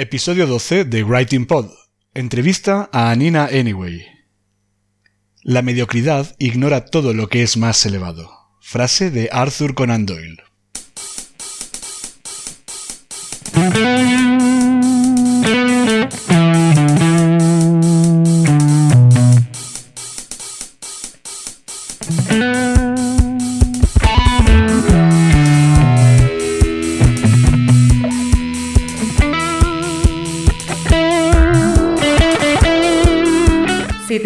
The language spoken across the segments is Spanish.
Episodio 12 de Writing Pod. Entrevista a Anina Anyway. La mediocridad ignora todo lo que es más elevado. Frase de Arthur Conan Doyle.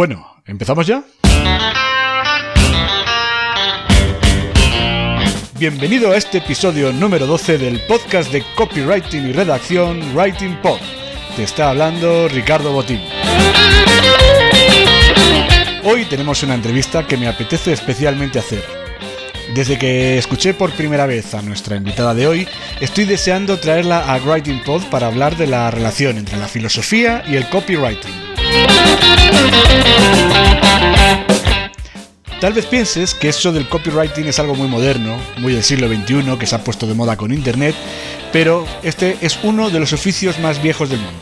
Bueno, ¿empezamos ya? Bienvenido a este episodio número 12 del podcast de copywriting y redacción Writing Pod. Te está hablando Ricardo Botín. Hoy tenemos una entrevista que me apetece especialmente hacer. Desde que escuché por primera vez a nuestra invitada de hoy, estoy deseando traerla a Writing Pod para hablar de la relación entre la filosofía y el copywriting. Tal vez pienses que eso del copywriting es algo muy moderno, muy del siglo XXI, que se ha puesto de moda con Internet, pero este es uno de los oficios más viejos del mundo.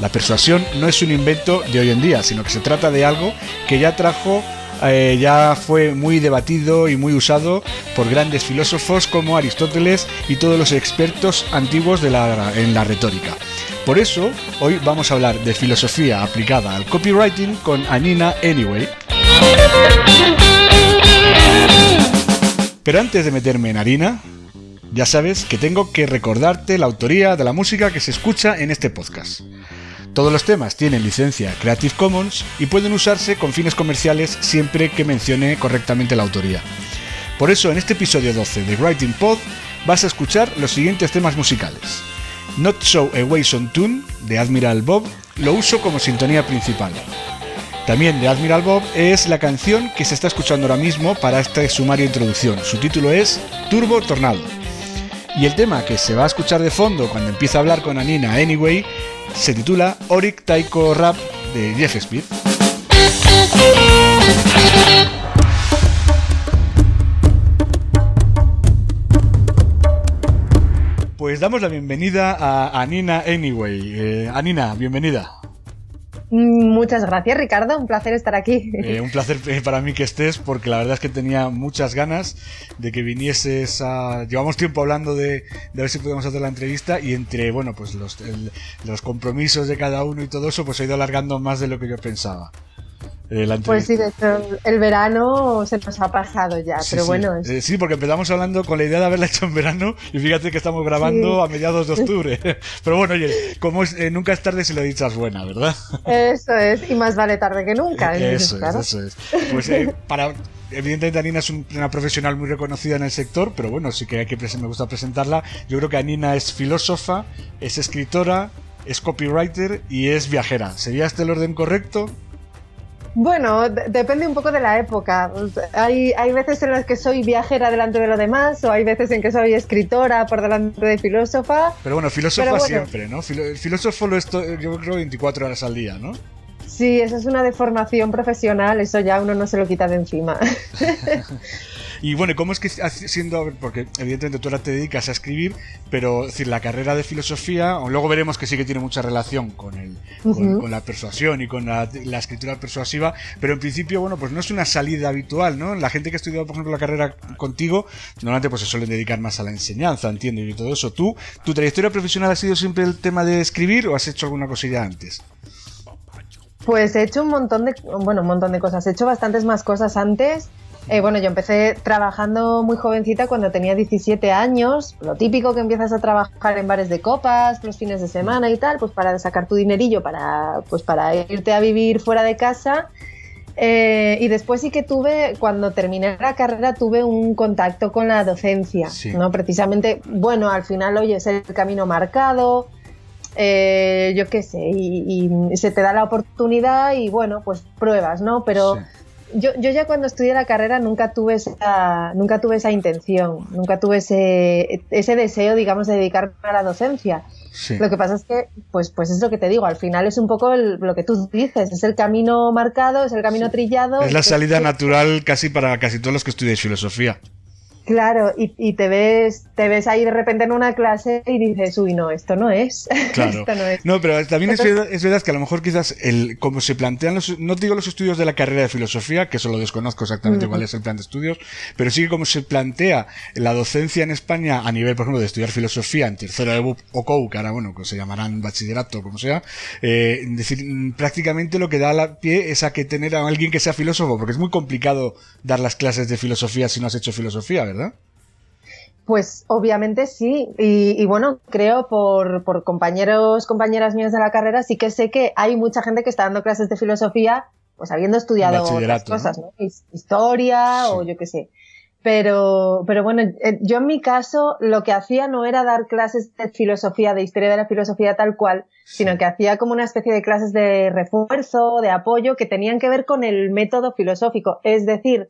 La persuasión no es un invento de hoy en día, sino que se trata de algo que ya trajo, eh, ya fue muy debatido y muy usado por grandes filósofos como Aristóteles y todos los expertos antiguos de en la retórica. Por eso, hoy vamos a hablar de filosofía aplicada al copywriting con Anina Anyway. Pero antes de meterme en harina, ya sabes que tengo que recordarte la autoría de la música que se escucha en este podcast. Todos los temas tienen licencia Creative Commons y pueden usarse con fines comerciales siempre que mencione correctamente la autoría. Por eso en este episodio 12 de Writing Pod vas a escuchar los siguientes temas musicales. Not So Away Son Tune de Admiral Bob lo uso como sintonía principal. También de Admiral Bob es la canción que se está escuchando ahora mismo para este sumario introducción. Su título es Turbo Tornado. Y el tema que se va a escuchar de fondo cuando empieza a hablar con Anina Anyway se titula Oric Taiko Rap de Jeff Speed. Pues damos la bienvenida a Anina Anyway. Eh, Anina, bienvenida. Muchas gracias, Ricardo. Un placer estar aquí. Eh, un placer eh, para mí que estés, porque la verdad es que tenía muchas ganas de que vinieses a... Llevamos tiempo hablando de, de ver si podíamos hacer la entrevista y entre, bueno, pues los, el- los compromisos de cada uno y todo eso, pues ha ido alargando más de lo que yo pensaba. Eh, Pues sí, de hecho, el verano se nos ha pasado ya, Sí, pero sí. bueno, es- Eh, sí, porque empezamos hablando con la idea de haberla hecho en verano y fíjate que estamos grabando Sí. a mediados de octubre. Pero bueno, oye, como es, eh, nunca es tarde si la dicha es buena, ¿verdad? eso es, y más vale tarde que nunca. Eso claro. es, eso es. Pues eh, para. Evidentemente Anina es un- una profesional muy reconocida en el sector, pero bueno, sí que, me gusta presentarla. Yo creo que Anina es filósofa, es escritora, es copywriter y es viajera. ¿Sería este el orden correcto? Bueno, de- depende un poco de la época. Hay, hay veces en las que soy viajera delante de lo demás, o hay veces en que soy escritora por delante de filósofa. Pero bueno, filósofa Pero bueno. siempre, ¿no? El filósofo lo es to- yo creo 24 horas al día, ¿no? Sí, esa es una deformación profesional, eso ya uno no se lo quita de encima. Y bueno, ¿cómo es que siendo, porque evidentemente tú ahora te dedicas a escribir, pero decir, la carrera de filosofía, o luego veremos que sí que tiene mucha relación con, el, con, la persuasión y con la, escritura persuasiva, pero en principio, bueno, pues no es una salida habitual, ¿no? La gente que ha estudiado, por ejemplo, la carrera contigo, normalmente pues se suelen dedicar más a la enseñanza, entiendo, y todo eso. ¿Tú, tu trayectoria profesional ha sido siempre el tema de escribir o has hecho alguna cosilla antes? Pues he hecho un montón de, bueno, un montón de cosas. He hecho bastantes más cosas antes. Eh, bueno, yo empecé trabajando muy jovencita cuando tenía 17 años, lo típico que empiezas a trabajar en bares de copas, los fines de semana y tal, pues para sacar tu dinerillo, para, pues para irte a vivir fuera de casa. Eh, y después sí que tuve, cuando terminé la carrera, tuve un contacto con la docencia, ¿no? Precisamente, bueno, al final, oye, es el camino marcado, eh, yo qué sé, y, se te da la oportunidad y bueno, pues pruebas, ¿no? Pero yo, yo ya cuando estudié la carrera nunca tuve esa, nunca tuve esa intención, nunca tuve ese, ese deseo, digamos, de dedicarme a la docencia. Lo que pasa es que, pues, pues es lo que te digo, al final es un poco lo que tú dices, es el camino marcado, es el camino trillado. Es la salida natural casi para casi todos los que estudian filosofía. Claro, y, te ves te ves ahí de repente en una clase y dices, uy, no, esto no es. Claro. no, pero también es, verdad, que a lo mejor quizás, el, como se plantean los, no digo los estudios de la carrera de filosofía, que eso lo desconozco exactamente cuál es el plan de estudios, pero sí que como se plantea la docencia en España a nivel, por ejemplo, de estudiar filosofía en tercero de OCOU, que ahora, bueno, que se llamarán bachillerato, como sea, eh, decir, prácticamente lo que da la pie es a que tener a alguien que sea filósofo, porque es muy complicado dar las clases de filosofía si no has hecho filosofía, ¿verdad? Pues obviamente sí, y, bueno, creo por, por, compañeros, compañeras mías de la carrera, sí que sé que hay mucha gente que está dando clases de filosofía, pues habiendo estudiado otras cosas, ¿no? Historia o yo qué sé. Pero, pero bueno, eh, yo en mi caso lo que hacía no era dar clases de filosofía, de historia de la filosofía tal cual, sino que hacía como una especie de clases de refuerzo, de apoyo, que tenían que ver con el método filosófico. Es decir,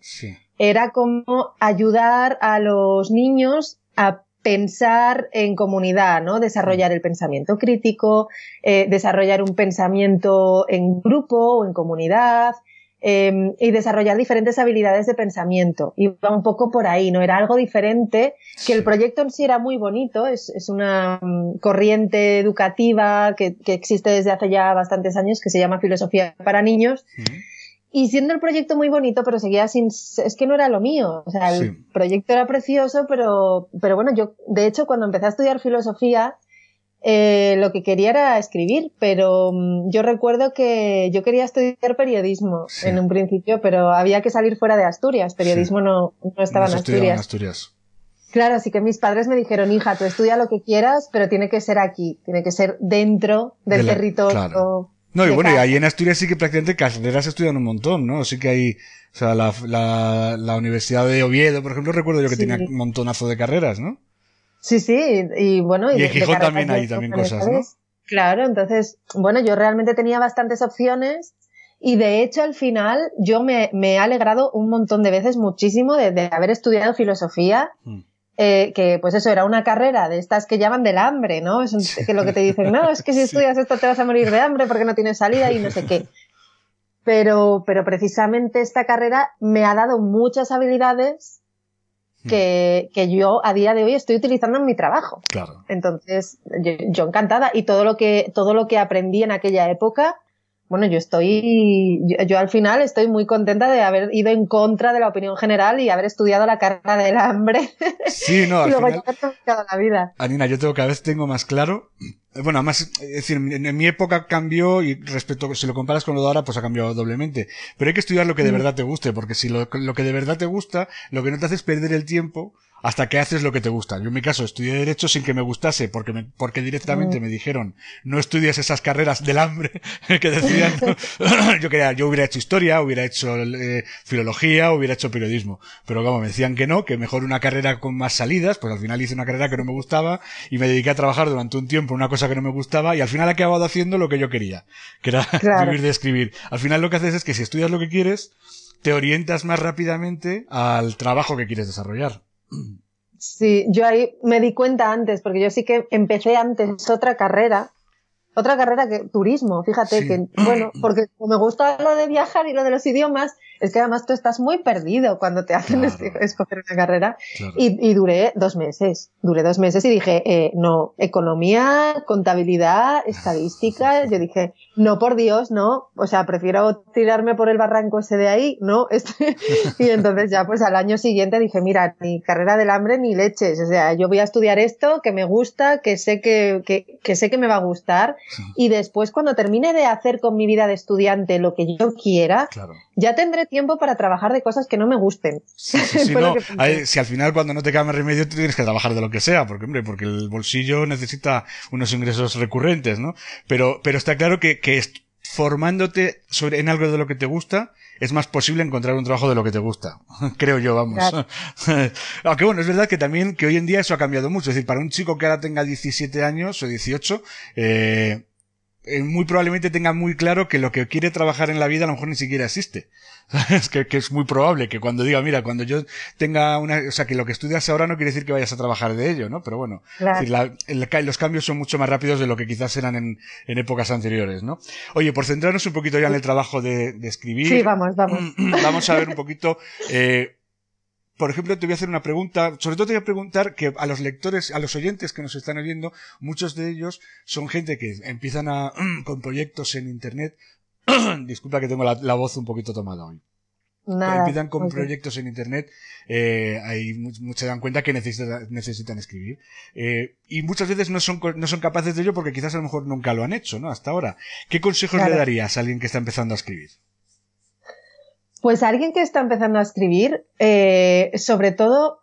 era como ayudar a los niños a pensar en comunidad, ¿no? Desarrollar el pensamiento crítico, eh, desarrollar un pensamiento en grupo o en comunidad, em, y desarrollar diferentes habilidades de pensamiento. Iba un poco por ahí, ¿no? Era algo diferente, que el proyecto en sí era muy bonito, es, es una mm, corriente educativa que, que, existe desde hace ya bastantes años, que se llama Filosofía para Niños. Y siendo el proyecto muy bonito, pero seguía sin, es que no era lo mío. O sea, el proyecto era precioso, pero, pero bueno, yo, de hecho, cuando empecé a estudiar filosofía, eh, lo que quería era escribir, pero mm, yo recuerdo que yo quería estudiar periodismo en un principio, pero había que salir fuera de Asturias. Periodismo no, no estaba en Asturias. Asturias. Claro, así que mis padres me dijeron, hija, tú estudia lo que quieras, pero tiene que ser aquí, tiene que ser dentro del territorio. No, y bueno, y ahí en Asturias sí que prácticamente carreras estudian un montón, ¿no? Sí que hay, o sea, la, la, la Universidad de Oviedo, por ejemplo, recuerdo yo que tenía un montonazo de carreras, ¿no? Sí, sí, y bueno... Y, en Gijón también hay también cosas, ¿no? Claro, entonces, bueno, yo realmente tenía bastantes opciones y de hecho al final yo me, me he alegrado un montón de veces muchísimo de, de haber estudiado filosofía. Hmm. Eh, que pues eso era una carrera de estas que llaman del hambre, ¿no? Es que lo que te dicen, no, es que si estudias esto te vas a morir de hambre porque no tienes salida y no sé qué. Pero, pero precisamente esta carrera me ha dado muchas habilidades que, que, yo a día de hoy estoy utilizando en mi trabajo. Claro. Entonces, yo, yo, encantada. Y todo lo que, todo lo que aprendí en aquella época, bueno, yo estoy, yo, al final estoy muy contenta de haber ido en contra de la opinión general y haber estudiado la carrera del hambre. Sí, no, al y luego final. la vida. Anina, yo tengo cada vez tengo más claro. Bueno, además, es decir, en, mi época cambió y respecto, si lo comparas con lo de ahora, pues ha cambiado doblemente. Pero hay que estudiar lo que de mm. verdad te guste, porque si lo, lo que de verdad te gusta, lo que no te hace es perder el tiempo hasta que haces lo que te gusta. Yo en mi caso estudié Derecho sin que me gustase, porque, me, porque directamente mm. me dijeron, no estudias esas carreras del hambre que decían, yo quería, yo hubiera hecho historia, hubiera hecho eh, filología, hubiera hecho periodismo. Pero como me decían que no, que mejor una carrera con más salidas, pues al final hice una carrera que no me gustaba y me dediqué a trabajar durante un tiempo en una cosa que no me gustaba y al final he acabado haciendo lo que yo quería, que era vivir de escribir. Al final lo que haces es que si estudias lo que quieres, te orientas más rápidamente al trabajo que quieres desarrollar. Sí, yo ahí me di cuenta antes, porque yo sí que empecé antes otra carrera otra carrera que turismo, fíjate que, bueno, porque me gusta lo de viajar y lo de los idiomas, es que además tú estás muy perdido cuando te hacen escoger una carrera. Y, duré dos meses, duré dos meses y dije, eh, no, economía, contabilidad, estadística, yo dije, no, por Dios, no, o sea, prefiero tirarme por el barranco ese de ahí, ¿no? Este, y entonces ya pues al año siguiente dije, mira, ni carrera del hambre ni leches, o sea, yo voy a estudiar esto que me gusta, que sé que, que, que sé que me va a gustar y después cuando termine de hacer con mi vida de estudiante lo que yo quiera, ya tendré tiempo para trabajar de cosas que no me gusten. si al final cuando no te queda más remedio tú tienes que trabajar de lo que sea, porque hombre, porque el bolsillo necesita unos ingresos recurrentes, ¿no? Pero, pero está claro que, que formándote sobre, en algo de lo que te gusta, es más posible encontrar un trabajo de lo que te gusta. Creo yo, vamos. Aunque bueno, es verdad que también que hoy en día eso ha cambiado mucho. Es decir, para un chico que ahora tenga 17 años o 18, eh, eh, muy probablemente tenga muy claro que lo que quiere trabajar en la vida a lo mejor ni siquiera existe. Es que, que, es muy probable que cuando diga, mira, cuando yo tenga una, o sea, que lo que estudias ahora no quiere decir que vayas a trabajar de ello, ¿no? Pero bueno, los cambios son mucho más rápidos de lo que quizás eran en, en, épocas anteriores, ¿no? Oye, por centrarnos un poquito ya en el trabajo de, de escribir. Sí, vamos, vamos. Vamos a ver un poquito, eh, por ejemplo, te voy a hacer una pregunta, sobre todo te voy a preguntar que a los lectores, a los oyentes que nos están oyendo, muchos de ellos son gente que empiezan a, con proyectos en Internet, disculpa que tengo la, voz un poquito tomada hoy. empiezan con proyectos en internet, eh, ahí muchos se dan cuenta que necesitan, necesitan escribir. Eh, y muchas veces no son, no son capaces de ello porque quizás a lo mejor nunca lo han hecho, ¿no? Hasta ahora. ¿Qué consejos le darías a alguien que está empezando a escribir? Pues alguien que está empezando a escribir, eh, sobre todo,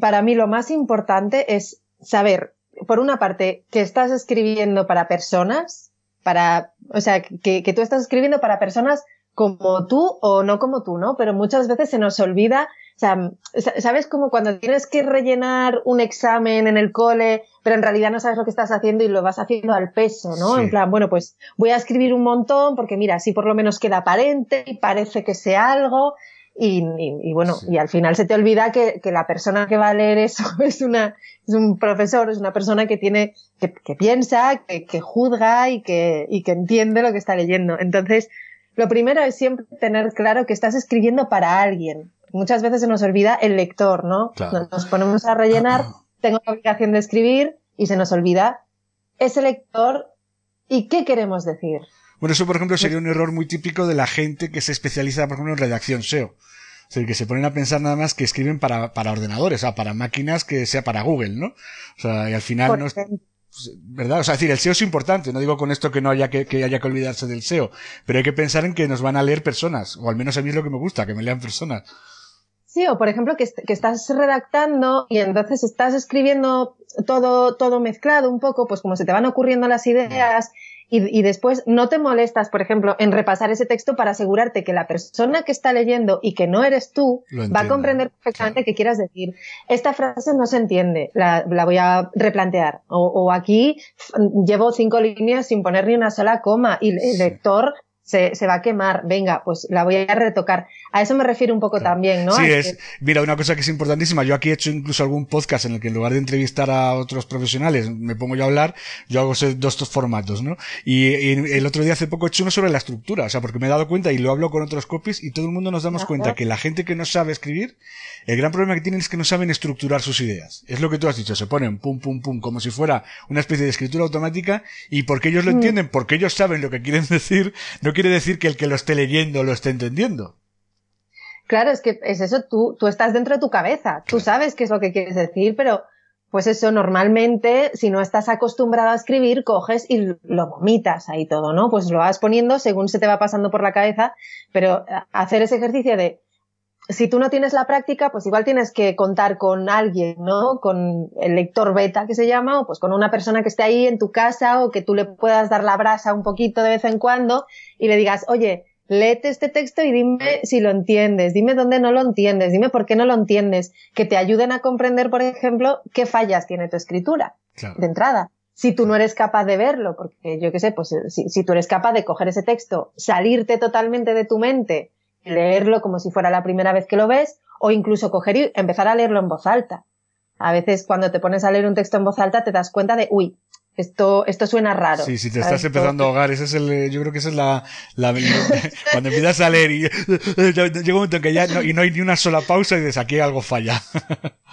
para mí lo más importante es saber, por una parte, que estás escribiendo para personas, para, o sea, que, tú estás escribiendo para personas como tú o no como tú, ¿no? Pero muchas veces se nos olvida o sea, ¿sabes como cuando tienes que rellenar un examen en el cole, pero en realidad no sabes lo que estás haciendo y lo vas haciendo al peso, ¿no? En plan, bueno, pues voy a escribir un montón porque mira, así por lo menos queda aparente y parece que sea algo. Y, y, bueno, y al final se te olvida que, que, la persona que va a leer eso es una, es un profesor, es una persona que tiene, que, que piensa, que, que, juzga y que, y que entiende lo que está leyendo. Entonces, lo primero es siempre tener claro que estás escribiendo para alguien, muchas veces se nos olvida el lector, ¿no? Nos ponemos a rellenar, tengo la obligación de escribir y se nos olvida ese lector y qué queremos decir. Bueno, eso por ejemplo sería un error muy típico de la gente que se especializa, por ejemplo, en redacción SEO. O sea, que se ponen a pensar nada más que escriben para, para ordenadores, o sea, para máquinas que sea para Google, ¿no? O sea, y al final no es, pues, ¿verdad? O sea, es decir, el SEO es importante, no digo con esto que no haya que, que, haya que olvidarse del SEO, pero hay que pensar en que nos van a leer personas, o al menos a mí es lo que me gusta, que me lean personas. Sí, o por ejemplo que, que, estás redactando y entonces estás escribiendo todo, todo mezclado un poco, pues como se te van ocurriendo las ideas y, y, después no te molestas, por ejemplo, en repasar ese texto para asegurarte que la persona que está leyendo y que no eres tú va a comprender perfectamente qué quieras decir. Esta frase no se entiende, la, la voy a replantear. O, o, aquí llevo cinco líneas sin poner ni una sola coma y el lector se, se, va a quemar, venga, pues la voy a retocar. A eso me refiero un poco también, ¿no? Sí, es, mira, una cosa que es importantísima, yo aquí he hecho incluso algún podcast en el que en lugar de entrevistar a otros profesionales, me pongo yo a hablar, yo hago dos formatos, ¿no? Y, el otro día hace poco he hecho uno sobre la estructura, o sea, porque me he dado cuenta y lo hablo con otros copies y todo el mundo nos damos cuenta que la gente que no sabe escribir, el gran problema que tienen es que no saben estructurar sus ideas. Es lo que tú has dicho, se ponen pum, pum, pum, como si fuera una especie de escritura automática y porque ellos lo mm. entienden, porque ellos saben lo que quieren decir, no quiere decir que el que lo esté leyendo lo esté entendiendo. Claro, es que es eso, tú, tú estás dentro de tu cabeza, tú sabes qué es lo que quieres decir, pero pues eso, normalmente, si no estás acostumbrado a escribir, coges y lo vomitas ahí todo, ¿no? Pues lo vas poniendo según se te va pasando por la cabeza, pero hacer ese ejercicio de, si tú no tienes la práctica, pues igual tienes que contar con alguien, ¿no? Con el lector beta que se llama, o pues con una persona que esté ahí en tu casa o que tú le puedas dar la brasa un poquito de vez en cuando y le digas, oye, léete este texto y dime si lo entiendes, dime dónde no lo entiendes, dime por qué no lo entiendes, que te ayuden a comprender, por ejemplo, qué fallas tiene tu escritura de entrada. Si tú no eres capaz de verlo, porque yo qué sé, pues si, si tú eres capaz de coger ese texto, salirte totalmente de tu mente leerlo como si fuera la primera vez que lo ves, o incluso coger y empezar a leerlo en voz alta. A veces cuando te pones a leer un texto en voz alta te das cuenta de, uy, esto, esto suena raro. Sí, si te estás empezando a ahogar, ese es el, yo creo que esa es la, la cuando empiezas a leer y llega un momento en que ya no, y no hay ni una sola pausa y dices, aquí algo falla.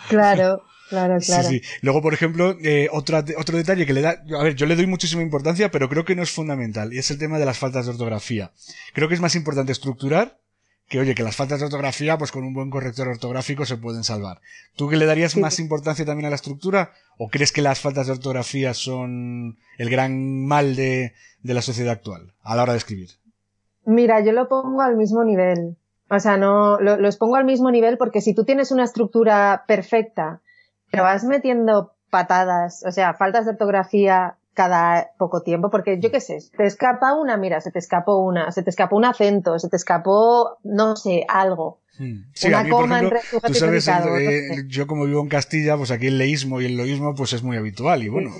Claro. Claro, claro. Sí, sí. Luego, por ejemplo, eh, otra, otro detalle que le da, a ver, yo le doy muchísima importancia, pero creo que no es fundamental, y es el tema de las faltas de ortografía. Creo que es más importante estructurar que, oye, que las faltas de ortografía, pues con un buen corrector ortográfico se pueden salvar. ¿Tú que le darías más importancia también a la estructura? ¿O crees que las faltas de ortografía son el gran mal de, de la sociedad actual a la hora de escribir? Mira, yo lo pongo al mismo nivel. O sea, no, lo, los pongo al mismo nivel porque si tú tienes una estructura perfecta te vas metiendo patadas, o sea, faltas de ortografía cada poco tiempo, porque yo qué sé, te escapa una, mira, se te escapó una, se te escapó un acento, se te escapó, no sé, algo. Hmm. Sí, a mí, por ejemplo, tú sabes, eh, yo como vivo en Castilla, pues aquí el leísmo y el loísmo pues es muy habitual y bueno,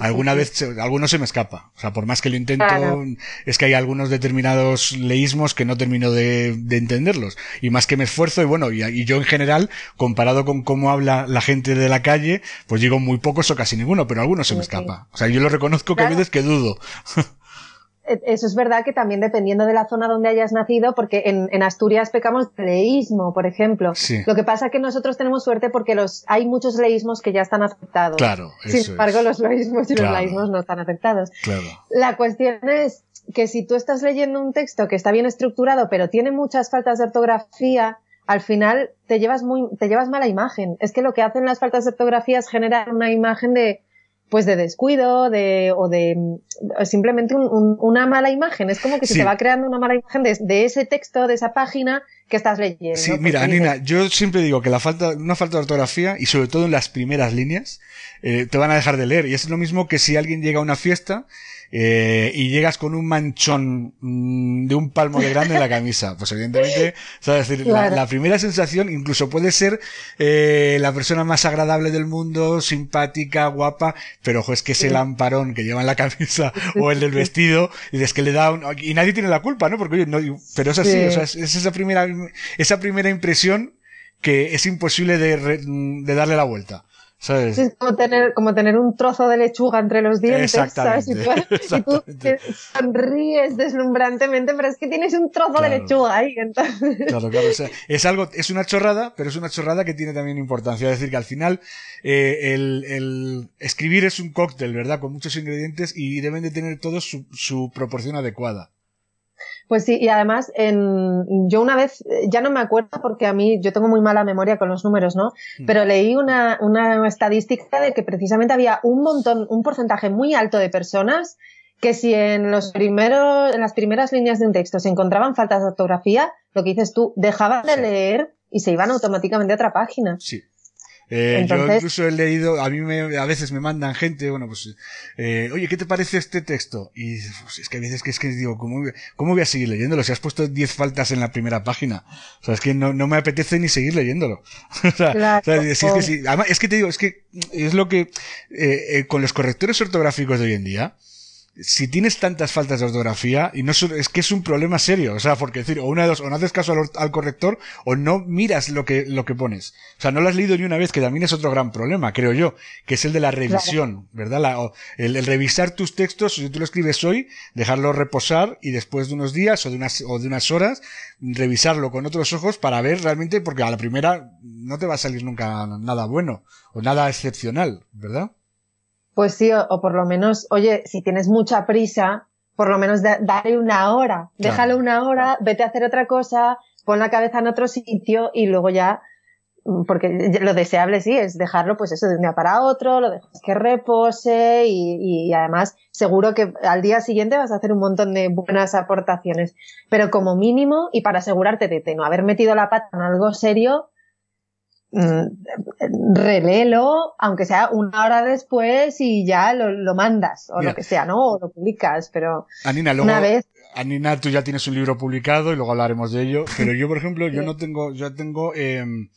alguna vez, alguno se me escapa. O sea, por más que lo intento, es que hay algunos determinados leísmos que no termino de, de entenderlos. Y más que me esfuerzo y bueno, y, y, yo en general, comparado con cómo habla la gente de la calle, pues digo muy pocos o casi ninguno, pero algunos se me escapa. O sea, yo lo reconozco que a veces que dudo. E, eso es verdad que también dependiendo de la zona donde hayas nacido, porque en, Asturias pecamos de leísmo, por ejemplo. Lo que pasa es que nosotros tenemos suerte porque los hay muchos leísmos que ya están aceptados. Claro. Sin embargo, los leísmos y los leísmos no están aceptados. Claro. La cuestión es que si tú estás leyendo un texto que está bien estructurado, pero tiene muchas faltas de ortografía, al final te llevas muy, te llevas mala imagen. Es que lo que hacen las faltas de ortografía es generar una imagen de, pues de descuido de, o de simplemente una mala imagen. Es como que se te va creando una mala imagen de, ese texto, de esa página que estás leyendo. Sí, mira, Nina, yo siempre digo que la falta, una falta de ortografía, y sobre todo en las primeras líneas, eh, te van a dejar de leer. Y es lo mismo que si alguien llega a una fiesta eh, y llegas con un manchón mm, de un palmo de grande en la camisa. Pues evidentemente, ¿sabes? Decir, la, primera sensación incluso puede ser eh, la persona más agradable del mundo, simpática, guapa, pero ojo, es que ese lamparón que lleva en la camisa o el del vestido, y es que le da un, y nadie tiene la culpa, ¿no? Porque oye, no, pero es así, o sea, es, esa primera, esa primera impresión que es imposible de, de darle la vuelta. Es como tener, como tener un trozo de lechuga entre los dientes, ¿sabes? Y tú, sonríes deslumbrantemente, pero es que tienes un trozo de lechuga ahí. Entonces... Claro, claro. es algo, es una chorrada, pero es una chorrada que tiene también importancia. Es decir, que al final, eh, el, el, escribir es un cóctel, ¿verdad? Con muchos ingredientes y deben de tener todos su, su proporción adecuada. Pues sí, y además, en, yo una vez, ya no me acuerdo porque a mí, yo tengo muy mala memoria con los números, ¿no? Mm. Pero leí una, una estadística de que precisamente había un montón, un porcentaje muy alto de personas que si en los primeros, en las primeras líneas de un texto se encontraban faltas de ortografía, lo que dices tú, dejaban de leer y se iban automáticamente a otra página. Sí. Eh, yo incluso he leído, a mí me, a veces me mandan gente, bueno, pues, eh, oye, ¿qué te parece este texto? Y pues, es que a veces que es que digo, ¿cómo, ¿cómo voy a seguir leyéndolo? Si has puesto 10 faltas en la primera página. O sea, es que no, no me apetece ni seguir leyéndolo. o sea, es que sí. Además, es que te digo, es que es lo que, eh, eh con los correctores ortográficos de hoy en día, si tienes tantas faltas de ortografía, y no es que es un problema serio, o sea, porque decir, o una de dos, o no haces caso al, corrector, o no miras lo que, lo que pones. O sea, no lo has leído ni una vez, que también es otro gran problema, creo yo, que es el de la revisión, ¿verdad? La, el, revisar tus textos, si tú lo escribes hoy, dejarlo reposar, y después de unos días, o de unas, o de unas horas, revisarlo con otros ojos para ver realmente, porque a la primera no te va a salir nunca nada bueno, o nada excepcional, ¿verdad? Pues sí, o, por lo menos, oye, si tienes mucha prisa, por lo menos dale una hora, déjalo una hora, vete a hacer otra cosa, pon la cabeza en otro sitio y luego ya, mm, porque lo deseable sí es dejarlo, pues eso, de un día para otro, lo dejas que repose y, y además seguro que al día siguiente vas a hacer un montón de buenas aportaciones. Pero como mínimo, y para asegurarte de no haber metido la pata en algo serio, reléelo, aunque sea una hora después y ya lo, mandas o lo que sea, ¿no? O lo publicas, pero Anina, luego, una vez. Anina, tú ya tienes un libro publicado y luego hablaremos de ello, pero yo, por ejemplo, yo no tengo, yo tengo em,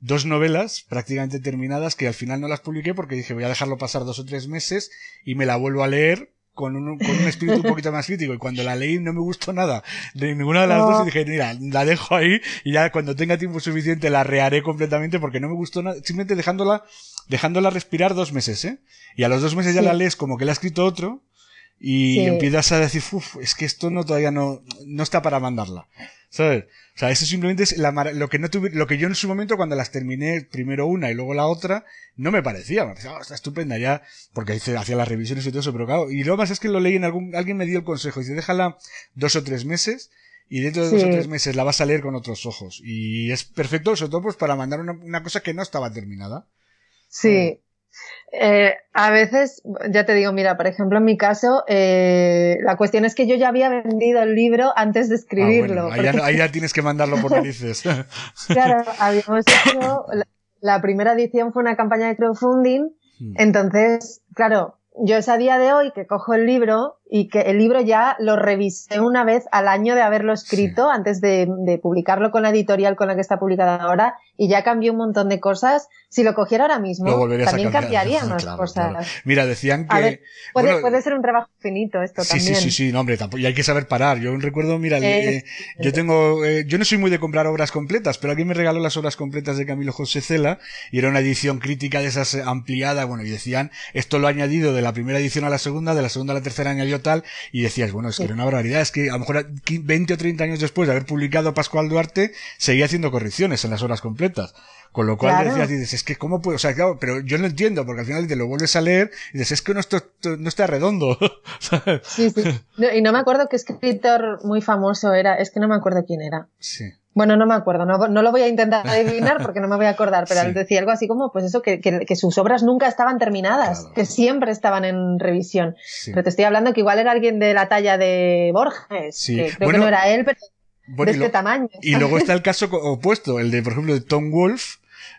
dos novelas prácticamente terminadas que al final no las publiqué porque dije voy a dejarlo pasar dos o tres meses y me la vuelvo a leer con un, con un espíritu un poquito más crítico y cuando la leí no me gustó nada de ninguna de las dos y dije, mira, la dejo ahí y ya cuando tenga tiempo suficiente la reharé completamente porque no me gustó nada, simplemente dejándola, dejándola respirar dos meses, ¿eh? Y a los dos meses ya la lees como que le ha escrito otro y empiezas a decir, uff, es que esto no todavía no, no está para mandarla. ¿Sabes? O sea, eso simplemente es la, lo que no tuve, lo que yo en su momento cuando las terminé, primero una y luego la otra, no me parecía. Me parecía, oh, está estupenda ya, porque hacía las revisiones y todo eso, pero claro, y lo más es que lo leí en algún, alguien me dio el consejo, dice, déjala dos o tres meses, y dentro de dos o tres meses la vas a leer con otros ojos. Y es perfecto, sobre todo pues para mandar una, una cosa que no estaba terminada. Sí, eh, a veces, ya te digo, mira, por ejemplo, en mi caso, eh, la cuestión es que yo ya había vendido el libro antes de ah, escribirlo. ahí, ya, tienes que mandarlo por narices. claro, habíamos hecho, la, primera edición fue una campaña de crowdfunding, hmm. entonces, claro, yo es a día de hoy que cojo el libro y que el libro ya lo revisé una vez al año de haberlo escrito, antes de, de, publicarlo con la editorial con la que está publicada ahora, y ya cambió un montón de cosas. Si lo cogiera ahora mismo, también cambiaría más cosas. Mira, decían que... puede, puede, ser un trabajo finito esto sí, también. Sí, sí, sí, no, hombre, tampoco, y hay que saber parar. Yo recuerdo, mira, eh, yo tengo, eh, yo no soy muy de comprar obras completas, pero alguien me regaló las obras completas de Camilo José Cela, y era una edición crítica de esas ampliada, bueno, y decían, esto lo ha añadido de la primera edición a la segunda, de la segunda a la tercera añadió tal, y decías, bueno, es que era una barbaridad, es que a lo mejor 20 o 30 años después de haber publicado Pascual Duarte, seguía haciendo correcciones en las horas completas. Con lo cual decías, dices, es que cómo puedo, o sea, claro, pero yo no entiendo, porque al final te lo vuelves a leer y dices, es que no, esto, no está redondo. sí, sí. y no me acuerdo qué escritor muy famoso era, es que no me acuerdo quién era. Sí. Bueno, no me acuerdo, no, no, lo voy a intentar adivinar porque no me voy a acordar, pero decía algo así como, pues eso, que, que, sus obras nunca estaban terminadas, que siempre estaban en revisión. Pero te estoy hablando que igual era alguien de la talla de Borges, que creo que no era él, pero de este tamaño. Y luego está el caso opuesto, el de, por ejemplo, de Tom Wolfe,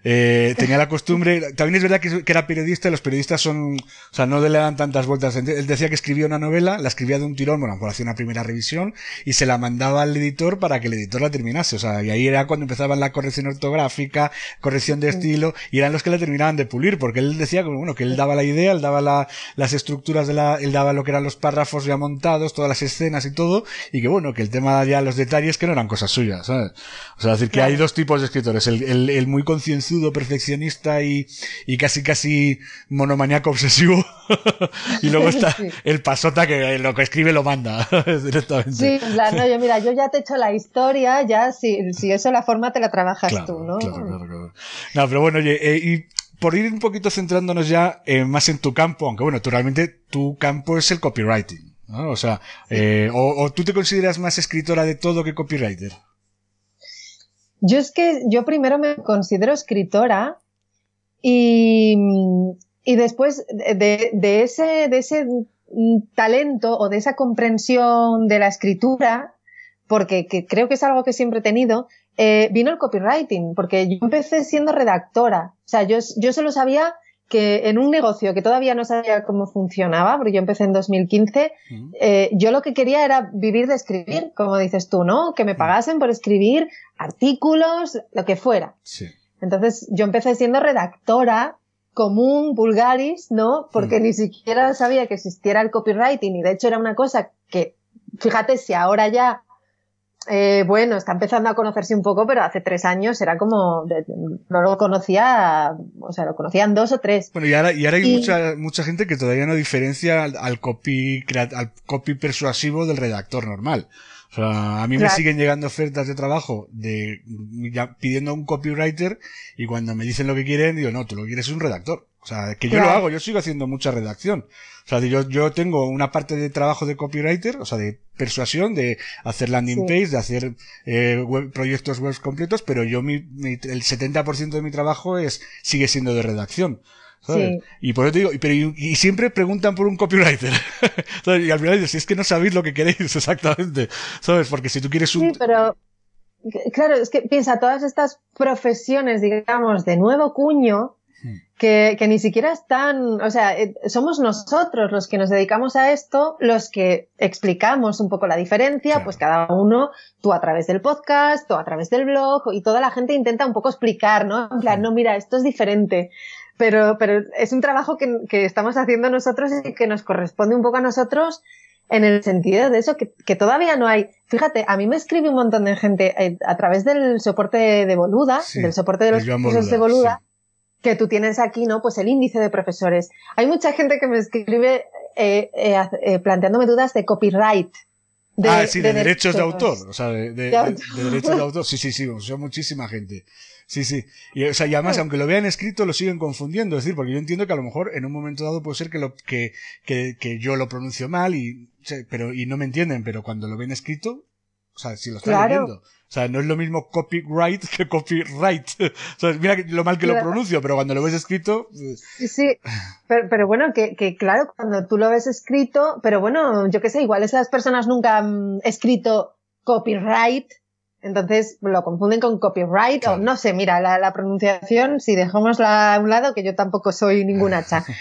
eh, tenía la costumbre, también es verdad que, era periodista y los periodistas son, o sea, no le dan tantas vueltas. Él decía que escribía una novela, la escribía de un tirón, bueno, por hacía una primera revisión y se la mandaba al editor para que el editor la terminase. O sea, y ahí era cuando empezaban la corrección ortográfica, corrección de estilo, y eran los que la terminaban de pulir, porque él decía que, bueno, que él daba la idea, él daba la, las estructuras de la, él daba lo que eran los párrafos ya montados, todas las escenas y todo, y que bueno, que el tema ya los detalles que no eran cosas suyas, ¿sabes? O sea, decir que hay dos tipos de escritores, el, el, el muy concienzudo perfeccionista y, y casi casi monomaniaco obsesivo. y luego está el pasota que lo que escribe lo manda directamente. Sí, claro, yo mira, yo ya te he hecho la historia, ya si, si eso la forma te la trabajas tú, ¿no? Claro, claro, claro. No, pero bueno, oye, eh, y por ir un poquito centrándonos ya eh, más en tu campo, aunque bueno, tú realmente tu campo es el copywriting. ¿no? O sea, eh, o, o, tú te consideras más escritora de todo que copywriter. Yo es que yo primero me considero escritora y, y después de, de, ese, de ese talento o de esa comprensión de la escritura, porque creo que es algo que siempre he tenido, eh, vino el copywriting, porque yo empecé siendo redactora. O sea, yo, yo solo sabía que en un negocio que todavía no sabía cómo funcionaba, porque yo empecé en 2015, eh, yo lo que quería era vivir de escribir, como dices tú, ¿no? Que me pagasen por escribir artículos, lo que fuera. Sí. Entonces yo empecé siendo redactora común, vulgaris, ¿no? Porque ni siquiera sabía que existiera el copywriting y de hecho era una cosa que, fíjate, si ahora ya eh, bueno, está empezando a conocerse un poco, pero hace tres años era como, no lo conocía, o sea, lo conocían dos o tres. Bueno, y ahora, y ahora hay mucha, mucha gente que todavía no diferencia al, copy, al copy persuasivo del redactor normal. O sea, a mí me siguen llegando ofertas de trabajo de, ya, pidiendo un copywriter y cuando me dicen lo que quieren, digo, no, tú lo quieres es un redactor. O sea, que yo lo hago, yo sigo haciendo mucha redacción. O sea, yo, yo tengo una parte de trabajo de copywriter, o sea, de persuasión, de hacer landing page, de hacer eh, proyectos web completos, pero yo mi, el 70% de mi trabajo es, sigue siendo de redacción. ¿Sabes? Y por eso te digo, y, pero, y, siempre preguntan por un copywriter. Y al final dices, si es que no sabéis lo que queréis exactamente. ¿Sabes? Porque si tú quieres un... Sí, pero, claro, es que piensa, todas estas profesiones, digamos, de nuevo cuño, que, ni siquiera están, o sea, eh, somos nosotros los que nos dedicamos a esto, los que explicamos un poco la diferencia, pues cada uno, tú a través del podcast, tú a través del blog, y toda la gente intenta un poco explicar, ¿no? En plan, no, mira, esto es diferente. Pero, pero es un trabajo que, que estamos haciendo nosotros y que nos corresponde un poco a nosotros en el sentido de eso, que, que, todavía no hay. Fíjate, a mí me escribe un montón de gente eh, a través del soporte de Boluda, del soporte de los profesores de Boluda, que tú tienes aquí, ¿no? Pues el índice de profesores. Hay mucha gente que me escribe eh, eh, eh planteándome dudas de copyright. De, ah, sí, de, derechos, de autor. O sea, de, derechos de autor. Sí, sí, sí, o sea, muchísima gente. Sí, sí. Y, o sea, y además, aunque lo vean escrito, lo siguen confundiendo. Es decir, porque yo entiendo que a lo mejor en un momento dado puede ser que, lo, que, que, que yo lo pronuncio mal y, pero, y no me entienden, pero cuando lo ven escrito, o sea, si lo están leyendo. O sea, no es lo mismo copyright que copyright. o sea, mira lo mal que lo pronuncio, pero cuando lo ves escrito. Pues sí, sí. Pero, pero bueno, que, que, claro, cuando tú lo ves escrito, pero bueno, yo qué sé, igual esas personas nunca han escrito copyright, entonces lo confunden con copyright o no sé, mira, la, la pronunciación, si dejamos a un lado, que yo tampoco soy ninguna hacha.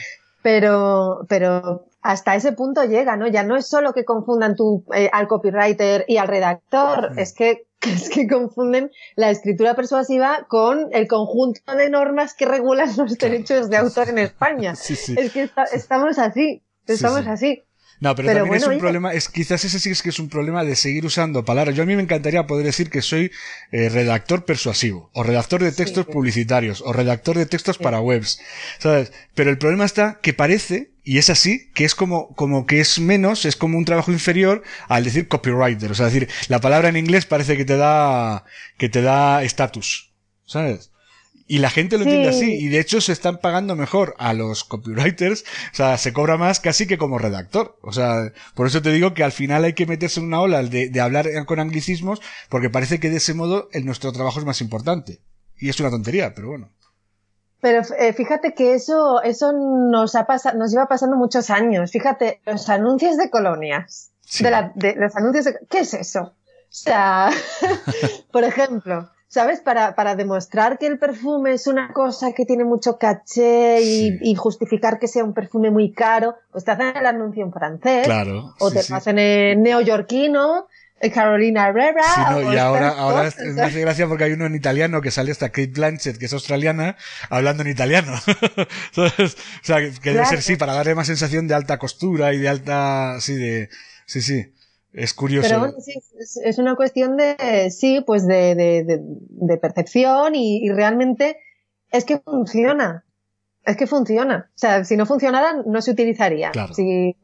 pero, pero hasta ese punto llega, ¿no? Ya no es solo que confundan tú eh, al copywriter y al redactor, es que, es que confunden la escritura persuasiva con el conjunto de normas que regulan los derechos de autor en España. Es que estamos así, estamos así. No, pero, también es un problema, es, quizás ese sí es que es un problema de seguir usando palabras. Yo a mí me encantaría poder decir que soy eh, redactor persuasivo, o redactor de textos publicitarios, o redactor de textos para webs, ¿sabes? Pero el problema está que parece, y es así, que es como, como que es menos, es como un trabajo inferior al decir copywriter. O sea, decir, la palabra en inglés parece que te da, que te da estatus, ¿sabes? Y la gente lo entiende así. Y de hecho se están pagando mejor a los copywriters. O sea, se cobra más casi que como redactor. O sea, por eso te digo que al final hay que meterse en una ola de, de hablar con anglicismos porque parece que de ese modo el, nuestro trabajo es más importante. Y es una tontería, pero bueno. Pero eh, fíjate que eso, eso nos ha pasado, nos iba pasando muchos años. Fíjate, los anuncios de colonias. De, la, de los anuncios de, ¿qué es eso? O sea, por ejemplo, ¿sabes? Para, para demostrar que el perfume es una cosa que tiene mucho caché y, justificar que sea un perfume muy caro, pues te hacen el anuncio en francés. Claro. O te hacen en neoyorquino. Carolina Herrera. y ahora, ahora es, gracia porque hay uno en italiano que sale hasta Kate Blanchett, que es australiana, hablando en italiano. o sea, que debe ser sí, para darle más sensación de alta costura y de alta, sí, de, sí, sí. Es curioso. Pero bueno, sí, es, una cuestión de, sí, pues de, de, de, percepción y, y, realmente es que funciona. Es que funciona. O sea, si no funcionara, no se utilizaría. Claro. Sí,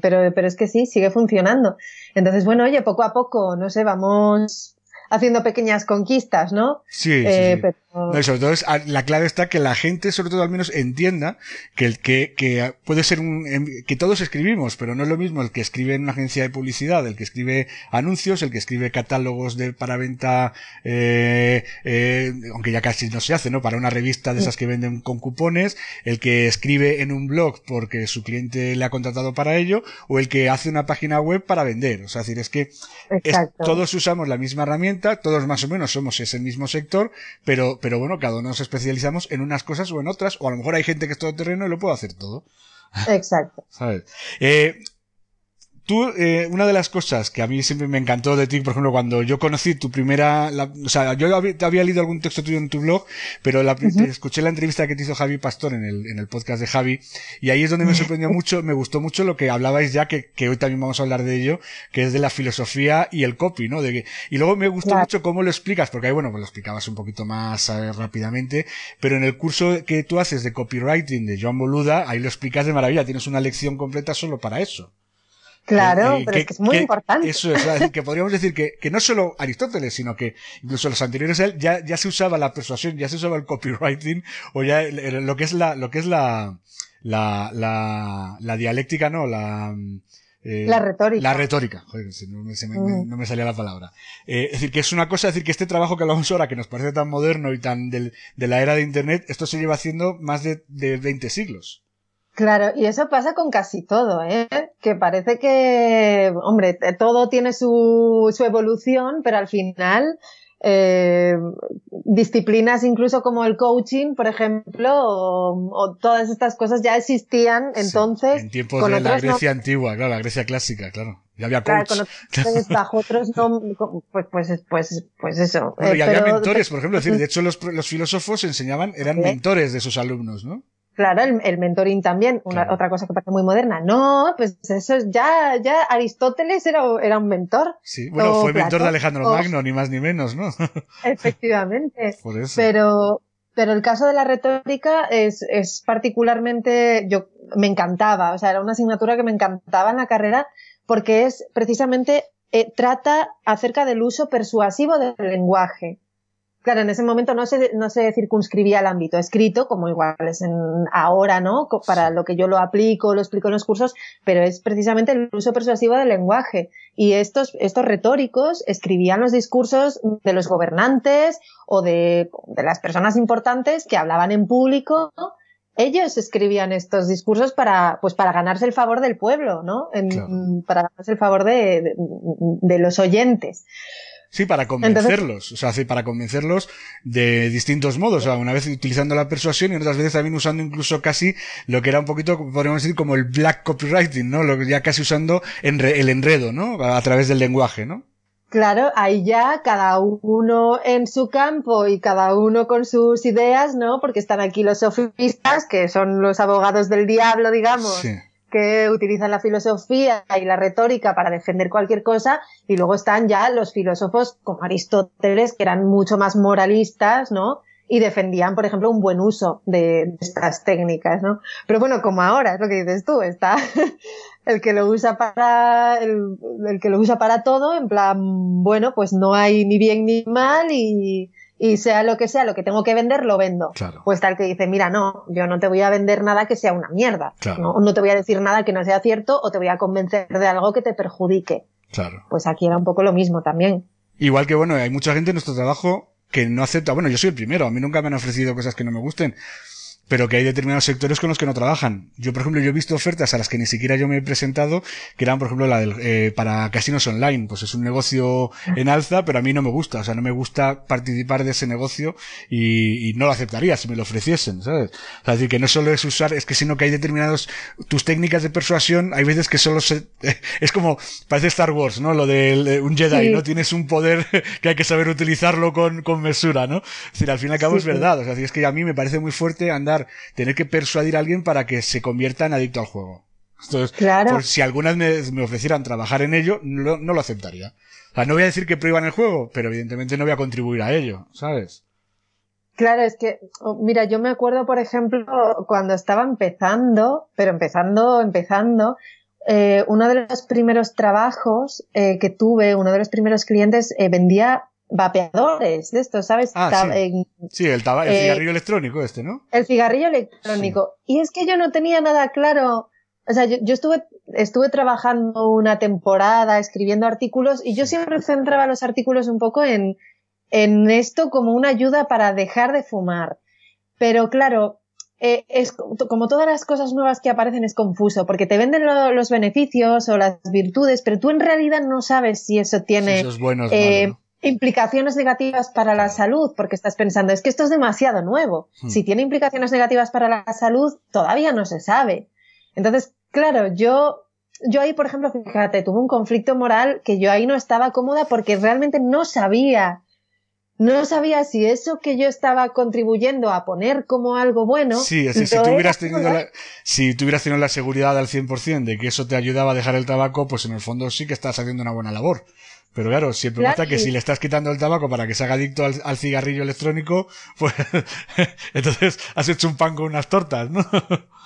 pero, pero es que sí, sigue funcionando. Entonces, bueno, oye, poco a poco, no sé, vamos haciendo pequeñas conquistas, ¿no? Sí, sí, eh, Pero... sobre todo la clave está que la gente, sobre todo al menos, entienda que el que, que puede ser un, em, que todos escribimos, pero no es lo mismo el que escribe en una agencia de publicidad, el que escribe anuncios, el que escribe catálogos de, para venta, eh, eh, aunque ya casi no se hace, ¿no? Para una revista de esas que venden con cupones, el que escribe en un blog porque su cliente le ha contratado para ello, o el que hace una página web para vender. O sea, es decir, es que todos usamos la misma herramienta, todos más o menos somos ese mismo sector, pero, pero bueno, cada uno nos especializamos en unas cosas o en otras, o a lo mejor hay gente que es todo terreno y lo puede hacer todo. Exacto. ¿Sabes? Eh, Tú, eh, una de las cosas que a mí siempre me encantó de ti, por ejemplo, cuando yo conocí tu primera, o sea, yo había, había, leído algún texto tuyo en tu blog, pero la, escuché la entrevista que te hizo Javi Pastor en el, en el podcast de Javi, y ahí es donde me sorprendió mucho, me gustó mucho lo que hablabais ya, que, que hoy también vamos a hablar de ello, que es de la filosofía y el copy, ¿no? De que, y luego me gustó mucho cómo lo explicas, porque ahí, bueno, pues lo explicabas un poquito más eh, rápidamente, pero en el curso que tú haces de copywriting de Joan Boluda, ahí lo explicas de maravilla, tienes una lección completa solo para eso. Claro, pero es que es muy importante. Eso es, decir, que podríamos decir que, que no solo Aristóteles, sino que incluso los anteriores a él ya, ya se usaba la persuasión, ya se usaba el copywriting, o ya lo que es la, lo que es la, la, la, la dialéctica, no, la, eh, la retórica. La retórica, joder, no me, mm. no me salía la palabra. Eh, es decir, que es una cosa, es decir, que este trabajo que hablamos ahora, que nos parece tan moderno y tan del, de la era de Internet, esto se lleva haciendo más de, de 20 siglos. Claro, y eso pasa con casi todo, ¿eh? Que parece que, hombre, todo tiene su, su evolución, pero al final eh, disciplinas incluso como el coaching, por ejemplo, o, todas estas cosas ya existían entonces. en tiempos de la Grecia antigua, claro, la Grecia clásica, claro. Ya había coach. Claro, bajo otros pues, pues, pues, pues eso. y había mentores, por ejemplo, decir, de hecho los, los filósofos enseñaban, eran mentores de sus alumnos, ¿no? Claro, el, mentoring también, una, otra cosa que parece muy moderna. No, pues eso ya, ya Aristóteles era, era un mentor. Sí, bueno, fue mentor de Alejandro Magno, ni más ni menos, ¿no? Efectivamente. Por eso. Pero, pero el caso de la retórica es, es particularmente, yo, me encantaba, o sea, era una asignatura que me encantaba en la carrera porque es precisamente, eh, trata acerca del uso persuasivo del lenguaje. Claro, en ese momento no se, no se circunscribía al ámbito escrito, como igual es en, ahora, ¿no? Para lo que yo lo aplico, lo explico en los cursos, pero es precisamente el uso persuasivo del lenguaje. Y estos, estos retóricos escribían los discursos de los gobernantes o de, de las personas importantes que hablaban en público. Ellos escribían estos discursos para, pues para ganarse el favor del pueblo, ¿no? Para ganarse el favor de, de los oyentes. Sí, para convencerlos, o sea, para convencerlos de distintos modos, o sea, una vez utilizando la persuasión y otras veces también usando incluso casi lo que era un poquito, podríamos decir, como el black copywriting, ¿no? Lo ya casi usando el enredo, ¿no? A través del lenguaje, ¿no? Claro, ahí ya cada uno en su campo y cada uno con sus ideas, ¿no? Porque están aquí los sofistas, que son los abogados del diablo, digamos. Sí que utilizan la filosofía y la retórica para defender cualquier cosa, y luego están ya los filósofos como Aristóteles, que eran mucho más moralistas, ¿no? Y defendían, por ejemplo, un buen uso de estas técnicas, ¿no? Pero bueno, como ahora, es lo que dices tú, está el que lo usa para, el, el que lo usa para todo, en plan, bueno, pues no hay ni bien ni mal y, y sea lo que sea, lo que tengo que vender, lo vendo. Claro. Pues tal que dice, mira, no, yo no te voy a vender nada que sea una mierda. Claro. ¿no? te voy a decir nada que no sea cierto o te voy a convencer de algo que te perjudique. Claro. Pues aquí era un poco lo mismo también. Igual que, bueno, hay mucha gente en nuestro trabajo que no acepta, bueno, yo soy el primero, a mí nunca me han ofrecido cosas que no me gusten, pero que hay determinados sectores con los que no trabajan. Yo, por ejemplo, yo he visto ofertas a las que ni siquiera yo me he presentado, que eran, por ejemplo, la del, eh, para casinos online. Pues es un negocio en alza, pero a mí no me gusta. O sea, no me gusta participar de ese negocio y, y no lo aceptaría si me lo ofreciesen, ¿sabes? O sea, es decir, que no solo es usar, es que sino que hay determinados, tus técnicas de persuasión, hay veces que solo se, es como, parece Star Wars, ¿no? Lo de un Jedi, ¿no? Tienes un poder que hay que saber utilizarlo con, con mesura, ¿no? Es decir, al fin y al cabo es verdad. O sea, es que a mí me parece muy fuerte andar tener que persuadir a alguien para que se convierta en adicto al juego. Entonces, por si algunas me, me, ofrecieran trabajar en ello, no, lo aceptaría. O sea, no voy a decir que prohíban el juego, pero evidentemente no voy a contribuir a ello, ¿sabes? Claro, es que, mira, yo me acuerdo, por ejemplo, cuando estaba empezando, pero empezando, empezando, eh, uno de los primeros trabajos eh, que tuve, uno de los primeros clientes, eh, vendía vapeadores de estos, ¿sabes? Ah, sí. el, eh, cigarrillo electrónico este, ¿no? El cigarrillo electrónico. Y es que yo no tenía nada claro. O sea, yo, estuve, estuve trabajando una temporada escribiendo artículos y yo siempre centraba los artículos un poco en, en esto como una ayuda para dejar de fumar. Pero claro, eh, es como todas las cosas nuevas que aparecen es confuso, porque te venden los beneficios o las virtudes, pero tú en realidad no sabes si eso tiene eso es bueno, eh, implicaciones negativas para la salud, porque estás pensando, es que esto es demasiado nuevo. Hmm. Si tiene implicaciones negativas para la salud, todavía no se sabe. Entonces, claro, yo, yo ahí, por ejemplo, fíjate, tuve un conflicto moral que yo ahí no estaba cómoda porque realmente no sabía, no sabía si eso que yo estaba contribuyendo a poner como algo bueno. Sí, es si, tuvieras tenido la, si tuvieras tenido la seguridad al 100% de que eso te ayudaba a dejar el tabaco, pues en el fondo sí que estás haciendo una buena labor. Pero claro, siempre pasa que si le estás quitando el tabaco para que se haga adicto al, cigarrillo electrónico, pues entonces has hecho un pan con unas tortas, ¿no?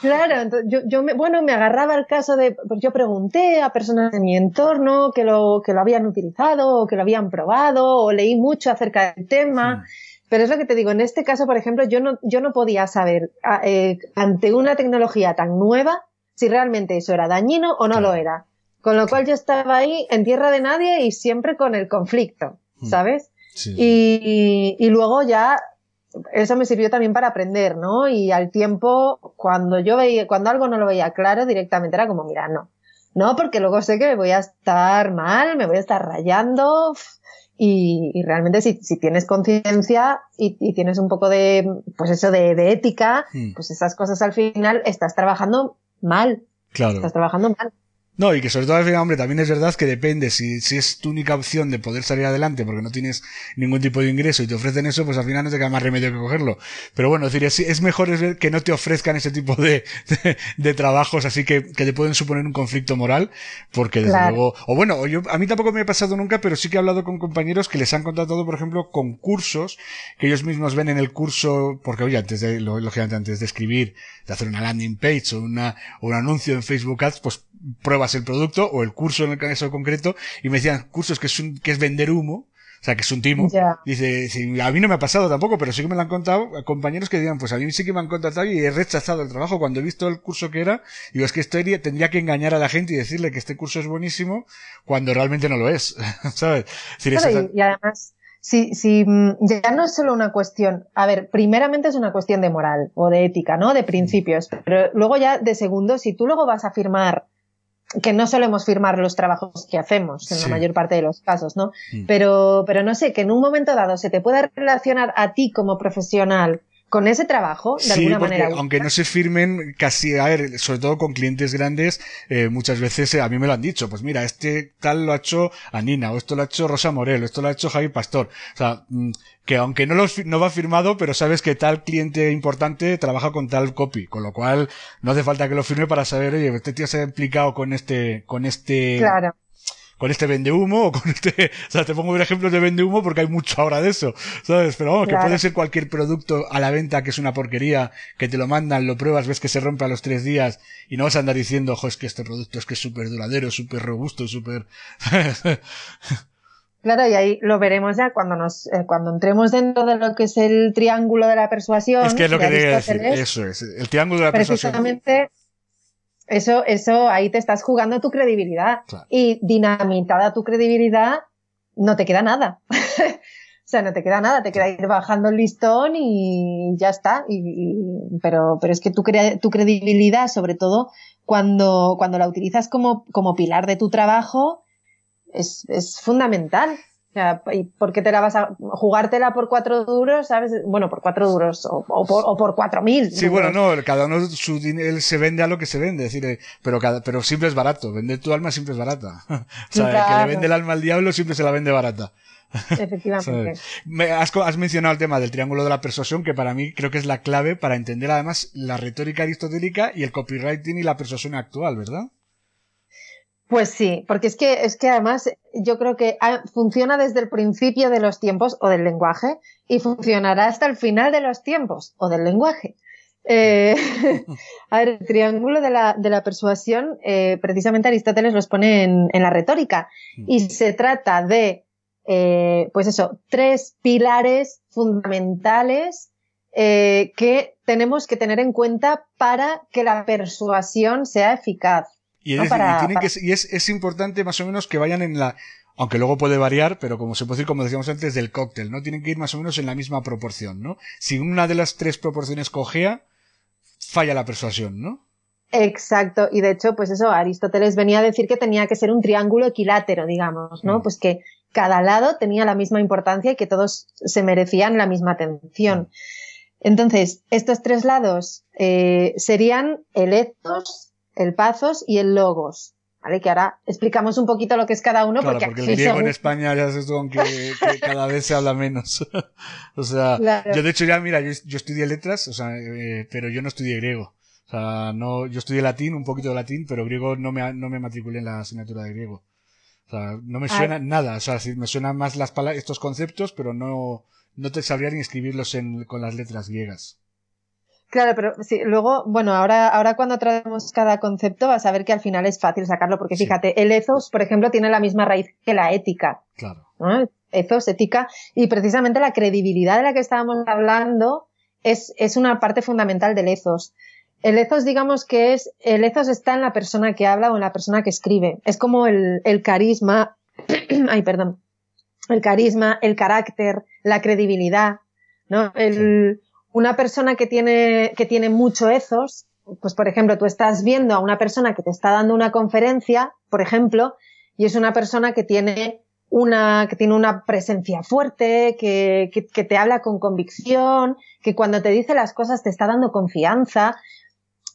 Claro, yo, yo me, bueno, me agarraba el caso de, pues yo pregunté a personas de mi entorno que lo, que lo habían utilizado o que lo habían probado o leí mucho acerca del tema. Pero es lo que te digo, en este caso, por ejemplo, yo no, yo no podía saber eh, ante una tecnología tan nueva si realmente eso era dañino o no lo era. Con lo cual yo estaba ahí en tierra de nadie y siempre con el conflicto, hmm. ¿sabes? Y, y, luego ya eso me sirvió también para aprender, ¿no? Y al tiempo, cuando yo veía, cuando algo no lo veía claro, directamente era como, mira, no. No, porque luego sé que me voy a estar mal, me voy a estar rayando y, realmente si, si tienes conciencia y, tienes un poco de, pues eso, de, de ética, hmm. pues esas cosas al final estás trabajando mal. Claro. Estás trabajando mal. No, y que sobre todo al final, hombre, también es verdad que depende, si, si es tu única opción de poder salir adelante porque no tienes ningún tipo de ingreso y te ofrecen eso, pues al final no te queda más remedio que cogerlo. Pero bueno, es decir, es, mejor que no te ofrezcan ese tipo de, de, trabajos así que, que, te pueden suponer un conflicto moral, porque desde luego, o bueno, yo, a mí tampoco me ha pasado nunca, pero sí que he hablado con compañeros que les han contratado, por ejemplo, con cursos que ellos mismos ven en el curso, porque oye, antes de, lógicamente antes de escribir, de hacer una landing page o una, o un anuncio en Facebook Ads, pues pruebas el producto o el curso en el caso concreto y me decían cursos que es un, que es vender humo. O sea, que es un timo. Dice, a mí no me ha pasado tampoco, pero sí que me lo han contado compañeros que digan, pues a mí sí que me han contratado y he rechazado el trabajo cuando he visto el curso que era. Digo, es que esto tendría que engañar a la gente y decirle que este curso es buenísimo cuando realmente no lo es. ¿Sabes? y, además, si, si mm, ya no es solo una cuestión, a ver, primeramente es una cuestión de moral o de ética, ¿no? De principios, pero luego ya de segundo, si tú luego vas a firmar que no solemos firmar los trabajos que hacemos en la mayor parte de los casos, ¿no? Mm. Pero, pero no sé, que en un momento dado se te pueda relacionar a ti como profesional con ese trabajo, de alguna manera. Aunque no se firmen casi, a ver, sobre todo con clientes grandes, eh, muchas veces eh, a mí me lo han dicho, pues mira, este tal lo ha hecho Anina, o esto lo ha hecho Rosa Morel, o esto lo ha hecho Javi Pastor. O sea, mm, que aunque no lo no va firmado, pero sabes que tal cliente importante trabaja con tal copy, con lo cual no hace falta que lo firme para saber, oye, este tío se ha implicado con este, con este, claro con este vende humo o con este, o sea, te pongo un ejemplo de vende humo porque hay mucho ahora de eso, ¿sabes? Pero vamos, que puede ser cualquier producto a la venta que es una porquería, que te lo mandan, lo pruebas, ves que se rompe a los tres días y no vas a andar diciendo, ojo, es que este producto es que es súper duradero, súper robusto, súper... Claro, y ahí lo veremos ya cuando nos, eh, cuando entremos dentro de lo que es el triángulo de la persuasión. Es que es lo que quería decir, eso es, el triángulo de la persuasión. Precisamente eso, eso, ahí te estás jugando tu credibilidad. Y dinamitada tu credibilidad, no te queda nada. o sea, no te queda nada, te queda ir bajando el listón y ya está. Y, pero, pero es que tu, tu credibilidad, sobre todo cuando, cuando la utilizas como, como pilar de tu trabajo, es, es fundamental sea, ¿y por qué te la vas a jugártela por cuatro duros, sabes? Bueno, por cuatro duros o, por, o por cuatro mil. Sí, bueno, no, cada uno su dinero se vende a lo que se vende, es decir, pero cada, pero siempre es barato. Vender tu alma siempre es barata. o sea, el que le vende el alma al diablo siempre se la vende barata. Efectivamente. has, has, mencionado el tema del triángulo de la persuasión, que para mí creo que es la clave para entender además la retórica aristotélica y el copywriting y la persuasión actual, ¿verdad? Pues sí, porque es que, es que además yo creo que funciona desde el principio de los tiempos o del lenguaje y funcionará hasta el final de los tiempos o del lenguaje. Eh, a ver, el triángulo de la, de la persuasión, eh, precisamente Aristóteles los pone en, en, la retórica mm. y se trata de, eh, pues eso, tres pilares fundamentales eh, que tenemos que tener en cuenta para que la persuasión sea eficaz. Y, es, es, importante más o menos que vayan en la, aunque luego puede variar, pero como se puede decir, como decíamos antes, del cóctel, ¿no? Tienen que ir más o menos en la misma proporción, ¿no? Si una de las tres proporciones cojea, falla la persuasión, ¿no? Exacto, y de hecho, pues eso, Aristóteles venía a decir que tenía que ser un triángulo equilátero, digamos, ¿no? Mm. Pues que cada lado tenía la misma importancia y que todos se merecían la misma atención. Mm. Entonces, estos tres lados eh, serían el ethos, el pathos y el logos. ¿Vale? Que ahora explicamos un poquito lo que es cada uno. Claro, porque, el griego en España ya se aunque que cada vez se habla menos. o sea, yo de hecho ya, mira, yo, estudié letras, o sea, eh, pero yo no estudié griego. O sea, no, yo estudié latín, un poquito de latín, pero griego no me, no me matriculé en la asignatura de griego. O sea, no me suena nada. O sea, sí, me suenan más las palabras, estos conceptos, pero no, no te sabría ni escribirlos en, con las letras griegas. Claro, pero sí, luego, bueno, ahora, ahora cuando traemos cada concepto vas a ver que al final es fácil sacarlo, porque fíjate, el ethos, por ejemplo, tiene la misma raíz que la ética. Claro. ¿no? Ethos, ética, y precisamente la credibilidad de la que estábamos hablando es, es una parte fundamental del ethos. El ethos, digamos que es, el ethos está en la persona que habla o en la persona que escribe. Es como el, el carisma, ay, perdón, el carisma, el carácter, la credibilidad, ¿no? El, una persona que tiene, que tiene mucho ethos, pues por ejemplo, tú estás viendo a una persona que te está dando una conferencia, por ejemplo, y es una persona que tiene una, que tiene una presencia fuerte, que, que, te habla con convicción, que cuando te dice las cosas te está dando confianza.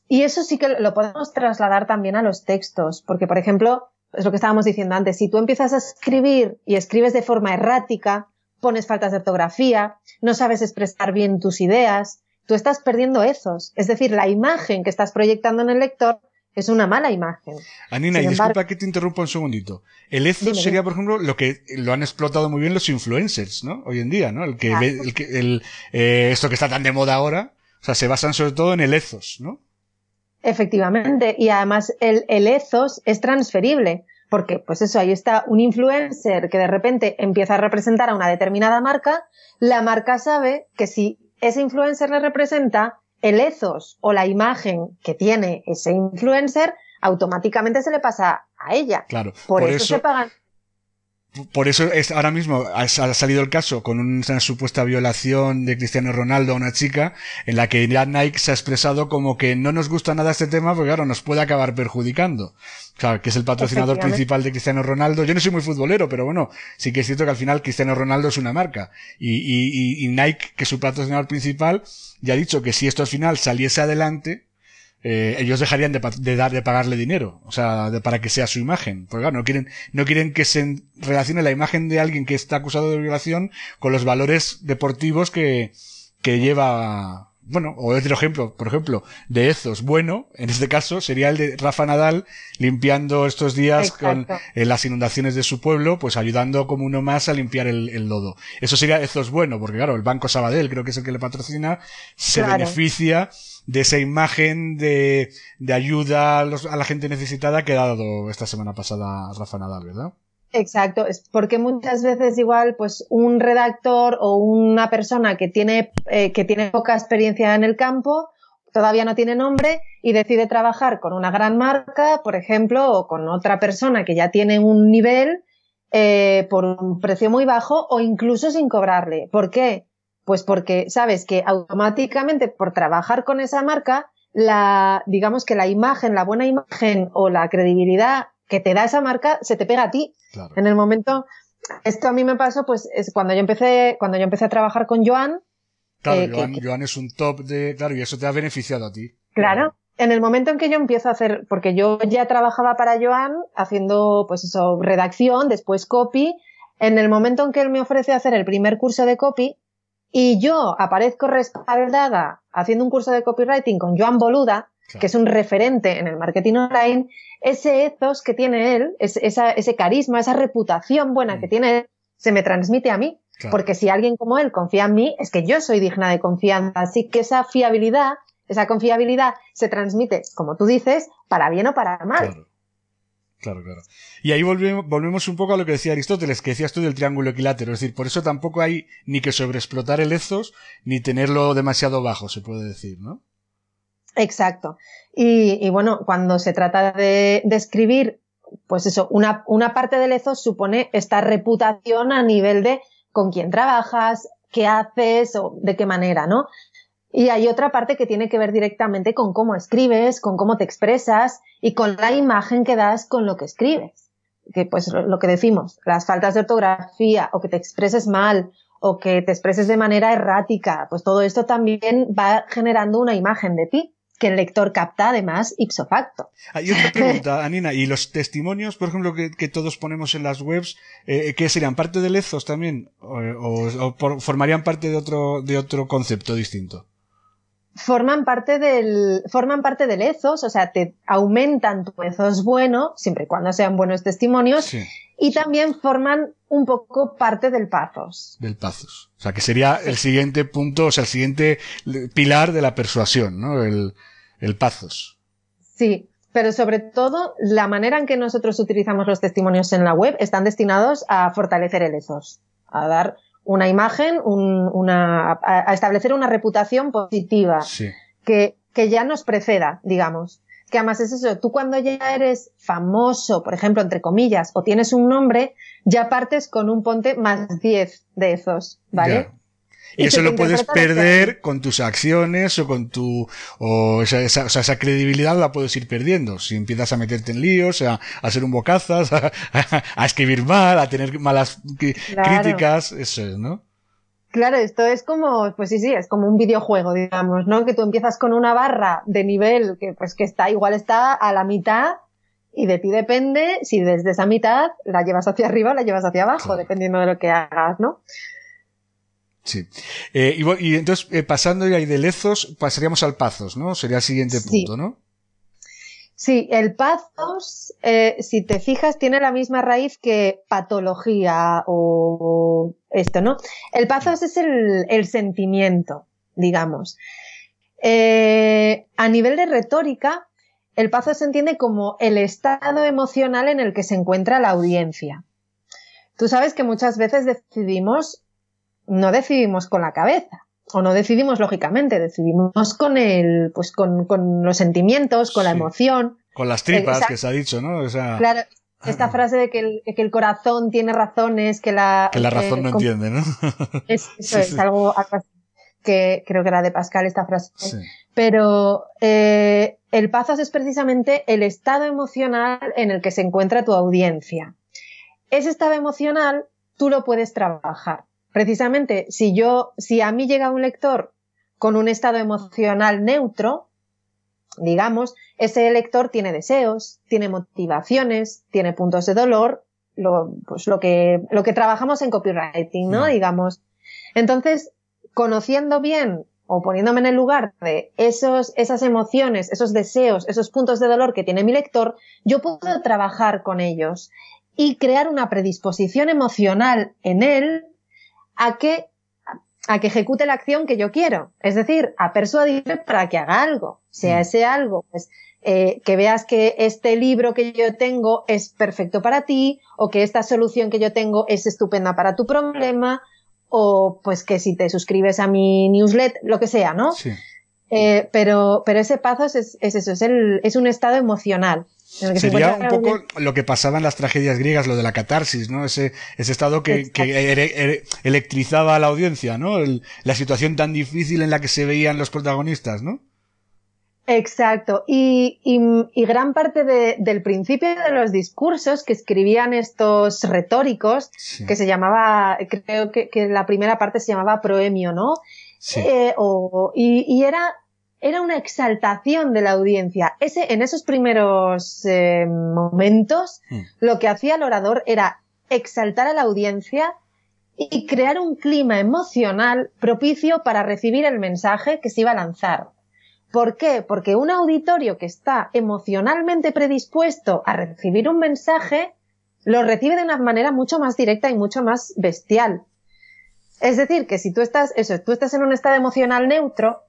Y eso sí que lo podemos trasladar también a los textos, porque por ejemplo, es lo que estábamos diciendo antes, si tú empiezas a escribir y escribes de forma errática, pones faltas de ortografía, no sabes expresar bien tus ideas, tú estás perdiendo esos. Es decir, la imagen que estás proyectando en el lector es una mala imagen. Anina, y disculpa que te interrumpa un segundito. El ethos sería, por ejemplo, lo que lo han explotado muy bien los influencers, ¿no? Hoy en día, ¿no? El que, ve, el que el, eh, esto que está tan de moda ahora, o sea, se basan sobre todo en el ethos, ¿no? Efectivamente, y además el, el ethos es transferible, porque pues eso, ahí está un influencer que de repente empieza a representar a una determinada marca, la marca sabe que si ese influencer le representa, el ethos o la imagen que tiene ese influencer automáticamente se le pasa a ella. Claro. Por, eso, se pagan. Por eso es, ahora mismo ha, salido el caso con una supuesta violación de Cristiano Ronaldo a una chica en la que ya Nike se ha expresado como que no nos gusta nada este tema porque claro, nos puede acabar perjudicando. O que es el patrocinador principal de Cristiano Ronaldo. Yo no soy muy futbolero, pero bueno, sí que es cierto que al final Cristiano Ronaldo es una marca. Y, y, y Nike, que es su patrocinador principal, ya ha dicho que si esto al final saliese adelante, eh, ellos dejarían de, dar de pagarle dinero, o sea, de, para que sea su imagen, porque claro, no quieren no quieren que se relacione la imagen de alguien que está acusado de violación con los valores deportivos que que lleva bueno, o otro ejemplo, por ejemplo, de Ezos. Bueno, en este caso sería el de Rafa Nadal limpiando estos días con eh, las inundaciones de su pueblo, pues ayudando como uno más a limpiar el, lodo. Eso sería Ezos bueno, porque claro, el Banco Sabadell, creo que es el que le patrocina, se beneficia de esa imagen de, de ayuda a, la gente necesitada que ha dado esta semana pasada Rafa Nadal, ¿verdad? Exacto, es porque muchas veces igual pues un redactor o una persona que tiene, eh, que tiene poca experiencia en el campo todavía no tiene nombre y decide trabajar con una gran marca, por ejemplo, o con otra persona que ya tiene un nivel eh, por un precio muy bajo o incluso sin cobrarle. ¿Por qué? Pues porque sabes que automáticamente por trabajar con esa marca, la, digamos que la imagen, la buena imagen o la credibilidad que te da esa marca se te pega a ti. En el momento, esto a mí me pasó, pues, es cuando yo empecé, cuando yo empecé a trabajar con Joan. Claro, eh, Joan, es un top de, claro, y eso te ha beneficiado a ti. Claro. En el momento en que yo empiezo a hacer, porque yo ya trabajaba para Joan haciendo, pues eso, redacción, después copy, en el momento en que él me ofrece hacer el primer curso de copy, y yo aparezco respaldada haciendo un curso de copywriting con Joan Boluda, que es un referente en el marketing online, ese ethos que tiene él, ese carisma, esa reputación buena que mm. tiene él, se me transmite a mí. Porque si alguien como él confía en mí, es que yo soy digna de confianza. Así que esa fiabilidad, esa confiabilidad se transmite, como tú dices, para bien o para mal. Claro. Claro, claro. Y ahí volvemos, volvemos un poco a lo que decía Aristóteles, que decías tú del triángulo equilátero. Es decir, por eso tampoco hay ni que sobreexplotar el ethos, ni tenerlo demasiado bajo, se puede decir, ¿no? Exacto. Y, bueno, cuando se trata de, escribir, pues eso, una, una parte del ethos supone esta reputación a nivel de con quién trabajas, qué haces o de qué manera, ¿no? Y hay otra parte que tiene que ver directamente con cómo escribes, con cómo te expresas y con la imagen que das con lo que escribes. Que pues lo que decimos, las faltas de ortografía o que te expreses mal o que te expreses de manera errática, pues todo esto también va generando una imagen de ti que el lector capta además ipso facto. Hay otra pregunta, Anina, ¿y los testimonios, por ejemplo, que, todos ponemos en las webs, eh, qué serían parte de Lezos también? ¿O, formarían parte de otro, de otro concepto distinto? Forman parte del, forman parte del ethos, o sea, te aumentan tu ethos bueno, siempre y cuando sean buenos testimonios, y también forman un poco parte del pathos. Del pathos. O sea, que sería el siguiente punto, o sea, el siguiente pilar de la persuasión, ¿no? El, el Pazos. Sí, pero sobre todo la manera en que nosotros utilizamos los testimonios en la web están destinados a fortalecer el ethos, a dar una imagen, una, a establecer una reputación positiva que, que ya nos preceda, digamos. Que además es eso, tú cuando ya eres famoso, por ejemplo, entre comillas, o tienes un nombre, ya partes con un ponte más 10 de esos, ¿vale? Y, eso lo puedes perder con tus acciones o con tu, o esa, esa, esa, credibilidad la puedes ir perdiendo. Si empiezas a meterte en líos, a, a ser un bocazas, a, escribir mal, a tener malas críticas, eso es, ¿no? Claro, esto es como, pues sí, sí, es como un videojuego, digamos, ¿no? Que tú empiezas con una barra de nivel que, pues que está, igual está a la mitad y de ti depende si desde esa mitad la llevas hacia arriba o la llevas hacia abajo, dependiendo de lo que hagas, ¿no? Sí. Eh, y, entonces, eh, pasando ya ahí de lezos, pasaríamos al pazos, ¿no? Sería el siguiente punto, ¿no? Sí, el pathos, eh, si te fijas, tiene la misma raíz que patología o esto, ¿no? El pathos es el, sentimiento, digamos. A nivel de retórica, el pathos se entiende como el estado emocional en el que se encuentra la audiencia. Tú sabes que muchas veces decidimos, no decidimos con la cabeza, o no decidimos lógicamente, decidimos con el, pues con, con los sentimientos, con la emoción. Con las tripas que se ha dicho, ¿no? Claro, esta frase de que el, que el, corazón tiene razones, que la... Que la razón no entiende, ¿no? Es, eso es algo que creo que era de Pascal esta frase. Pero eh, el pazos es precisamente el estado emocional en el que se encuentra tu audiencia. Ese estado emocional tú lo puedes trabajar precisamente si yo, si a mí llega un lector con un estado emocional neutro, digamos, ese lector tiene deseos, tiene motivaciones, tiene puntos de dolor, lo, pues lo que, lo que trabajamos en copywriting, ¿no? Digamos. Entonces, conociendo bien o poniéndome en el lugar de esos, esas emociones, esos deseos, esos puntos de dolor que tiene mi lector, yo puedo trabajar con ellos y crear una predisposición emocional en él a que, a que ejecute la acción que yo quiero. Es decir, a persuadirle para que haga algo. Sea mm. ese algo, pues, eh, que veas que este libro que yo tengo es perfecto para ti, o que esta solución que yo tengo es estupenda para tu problema, o pues que si te suscribes a mi newsletter, lo que sea, ¿no? Sí. Eh, pero, pero ese paso es, es eso, es, el, es un estado emocional. Sería un poco lo que pasaba en las tragedias griegas, lo de la catarsis, ¿no? Ese, ese estado que, que electrizaba a la audiencia, ¿no? la situación tan difícil en la que se veían los protagonistas, ¿no? Exacto. Y, y, gran parte del principio de los discursos que escribían estos retóricos, que se llamaba, creo que, que, la primera parte se llamaba proemio, ¿no? Sí. Eh, o, y, y, era era una exaltación de la audiencia. Ese, en esos primeros eh, momentos, hmm. lo que hacía el orador era exaltar a la audiencia y crear un clima emocional propicio para recibir el mensaje que se iba a lanzar. ¿Por qué? Porque un auditorio que está emocionalmente predispuesto a recibir un mensaje, lo recibe de una manera mucho más directa y mucho más bestial. Es decir, que si tú estás, eso, tú estás en un estado emocional neutro,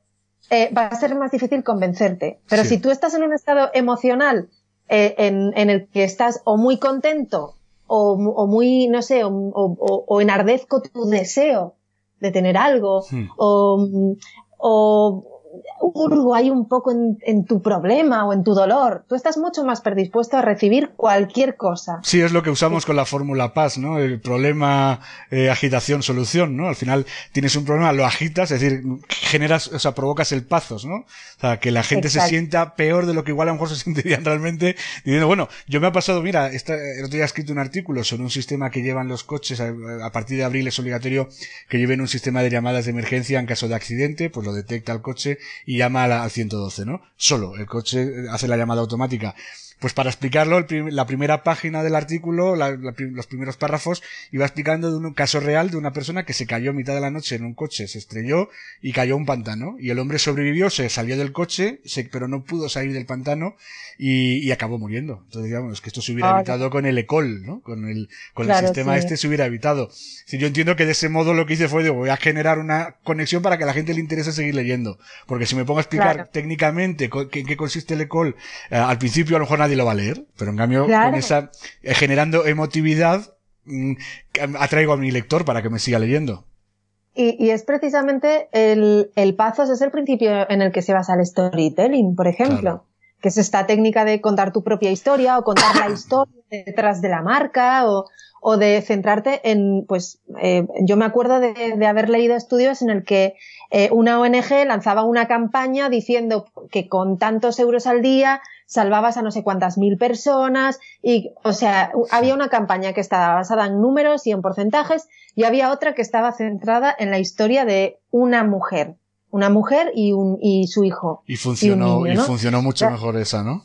eh, va a ser más difícil convencerte. Pero si tú estás en un estado emocional eh, en, en, el que estás o muy contento o, o muy, no sé, o, o, enardezco tu deseo de tener algo, o, o hurgo ahí un poco en, tu problema o en tu dolor. Tú estás mucho más predispuesto a recibir cualquier cosa. Sí, es lo que usamos con la fórmula paz, ¿no? El problema, eh, agitación, solución, ¿no? Al final tienes un problema, lo agitas, es decir, generas, o sea, provocas el pazos, ¿no? O sea, que la gente se sienta peor de lo que igual a lo mejor se sentirían realmente diciendo, bueno, yo me ha pasado, mira, esta, el otro día he escrito un artículo sobre un sistema que llevan los coches, a, a partir de abril es obligatorio que lleven un sistema de llamadas de emergencia en caso de accidente, pues lo detecta el coche y llama al 112, ¿no? Solo, el coche hace la llamada automática. Pues para explicarlo, la primera página del artículo, los primeros párrafos, iba explicando de un caso real de una persona que se cayó a mitad de la noche en un coche, se estrelló y cayó a un pantano. Y el hombre sobrevivió, se salió del coche, pero no pudo salir del pantano y, acabó muriendo. Entonces, digamos, que esto se hubiera evitado con el ECOL, ¿no? Con el, con el sistema este se hubiera evitado. Si yo entiendo que de ese modo lo que hice fue, digo, voy a generar una conexión para que a la gente le interese seguir leyendo. Porque si me pongo a explicar técnicamente en qué consiste el ECOL, eh, al principio a lo mejor nadie lo va a leer, pero en cambio con esa eh, generando emotividad mm, atraigo a mi lector para que me siga leyendo. Y, es precisamente el, el Pazos es el principio en el que se basa el storytelling, por ejemplo, que es esta técnica de contar tu propia historia o contar la historia detrás de la marca o, o de centrarte en, pues, eh, yo me acuerdo de, haber leído estudios en el que eh, una ONG lanzaba una campaña diciendo que con tantos euros al día salvabas a no sé cuántas mil personas y, o sea, había una campaña que estaba basada en números y en porcentajes y había otra que estaba centrada en la historia de una mujer, una mujer y un y su hijo. Y funcionó y, funcionó mucho mejor esa, ¿no?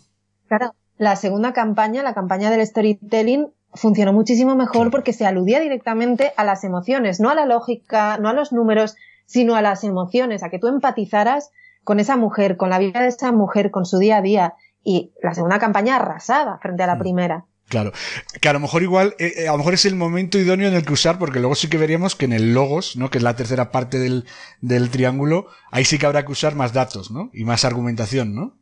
Claro. La segunda campaña, la campaña del storytelling, funcionó muchísimo mejor porque se aludía directamente a las emociones, no a la lógica, no a los números, sino a las emociones, a que tú empatizaras con esa mujer, con la vida de esa mujer, con su día a día. Y la segunda campaña arrasada frente a la primera. Claro, que a lo mejor igual, eh, eh, a lo mejor es el momento idóneo en el que usar, porque luego sí que veríamos que en el logos, ¿no? Que es la tercera parte del, del triángulo, ahí sí que habrá que usar más datos, ¿no? Y más argumentación, ¿no?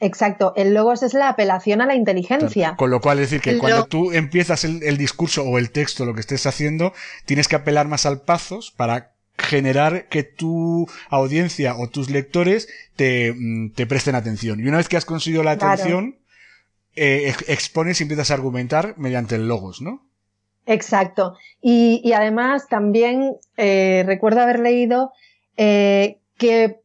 Exacto, el logos es la apelación a la inteligencia. Con lo cual, es decir, que cuando tú empiezas el, discurso o el texto, lo que estés haciendo, tienes que apelar más al pazos para generar que tu audiencia o tus lectores te, mm, te presten atención. Y una vez que has conseguido la atención, eh, expones y empiezas a argumentar mediante el logos, ¿no? Exacto. Y, y además también eh, recuerdo haber leído eh, que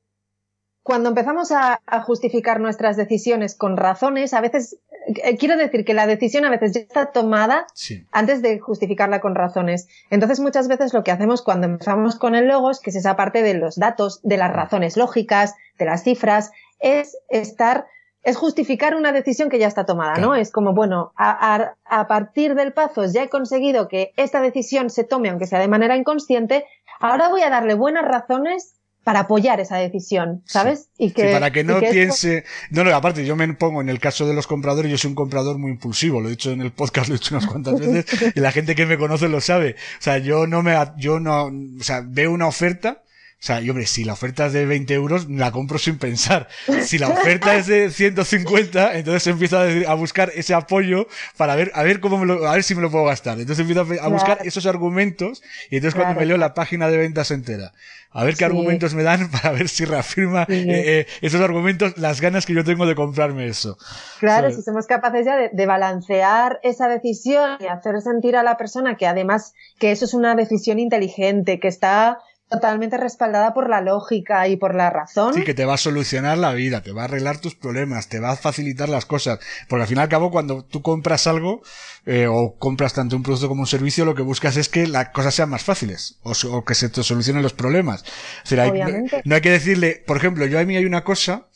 cuando empezamos a, justificar nuestras decisiones con razones, a veces, eh, quiero decir que la decisión a veces ya está tomada antes de justificarla con razones. Entonces, muchas veces lo que hacemos cuando empezamos con el logos, que es esa parte de los datos, de las razones lógicas, de las cifras, es estar, es justificar una decisión que ya está tomada, ¿no? Es como, bueno, a, a partir del Pazos ya he conseguido que esta decisión se tome, aunque sea de manera inconsciente, ahora voy a darle buenas razones para apoyar esa decisión, ¿sabes? Y que, para que no piense, no, no, aparte yo me pongo en el caso de los compradores, yo soy un comprador muy impulsivo, lo he dicho en el podcast, lo he dicho unas cuantas veces, y la gente que me conoce lo sabe. O sea, yo no me, yo no, o sea, veo una oferta, sea, y hombre, si la oferta es de 20 euros, la compro sin pensar. Si la oferta es de 150, entonces empiezo a, buscar ese apoyo para ver, a ver cómo me lo, a ver si me lo puedo gastar. Entonces empiezo a, buscar esos argumentos, y entonces cuando me leo la página de ventas entera, a ver qué argumentos me dan para ver si reafirma eh, eh, esos argumentos las ganas que yo tengo de comprarme eso. Claro, si somos capaces ya de, de, balancear esa decisión y hacer sentir a la persona que además que eso es una decisión inteligente, que está totalmente respaldada por la lógica y por la razón. Sí, que te va a solucionar la vida, te va a arreglar tus problemas, te va a facilitar las cosas. Porque al fin y al cabo, cuando tú compras algo, eh, o compras tanto un producto como un servicio, lo que buscas es que las cosas sean más fáciles, o, que se te solucionen los problemas. O no hay que decirle, por ejemplo, yo a mí hay una cosa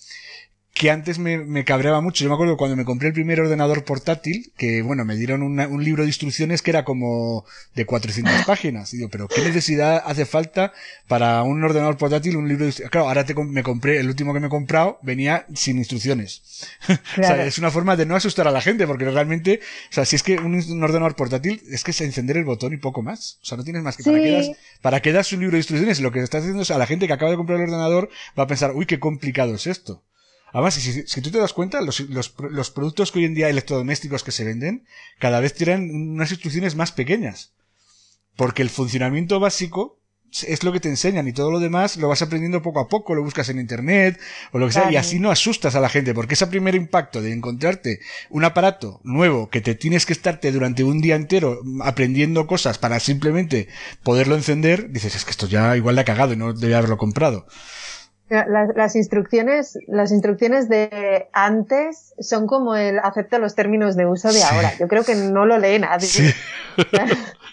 que antes me, me, cabreaba mucho. Yo me acuerdo cuando me compré el primer ordenador portátil, que bueno, me dieron un libro de instrucciones que era como de 400 páginas. Y digo, pero ¿qué necesidad hace falta para un ordenador portátil un libro de instrucciones? Claro, ahora te, me compré, el último que me he comprado venía sin instrucciones. o sea, es una forma de no asustar a la gente, porque realmente, o sea, si es que un, ordenador portátil es que es encender el botón y poco más. O sea, no tienes más que para qué das, para das un libro de instrucciones. Lo que estás haciendo es a la gente que acaba de comprar el ordenador va a pensar, uy, qué complicado es esto. Además, si, si, tú te das cuenta, los, los, los, productos que hoy en día electrodomésticos que se venden, cada vez tienen unas instrucciones más pequeñas. Porque el funcionamiento básico es lo que te enseñan y todo lo demás lo vas aprendiendo poco a poco, lo buscas en internet o lo que sea, y así no asustas a la gente, porque ese primer impacto de encontrarte un aparato nuevo que te tienes que estarte durante un día entero aprendiendo cosas para simplemente poderlo encender, dices, es que esto ya igual le ha cagado y no debe haberlo comprado. Las, las, instrucciones, las instrucciones de antes son como el acepto los términos de uso de ahora. Yo creo que no lo lee nadie. Sí.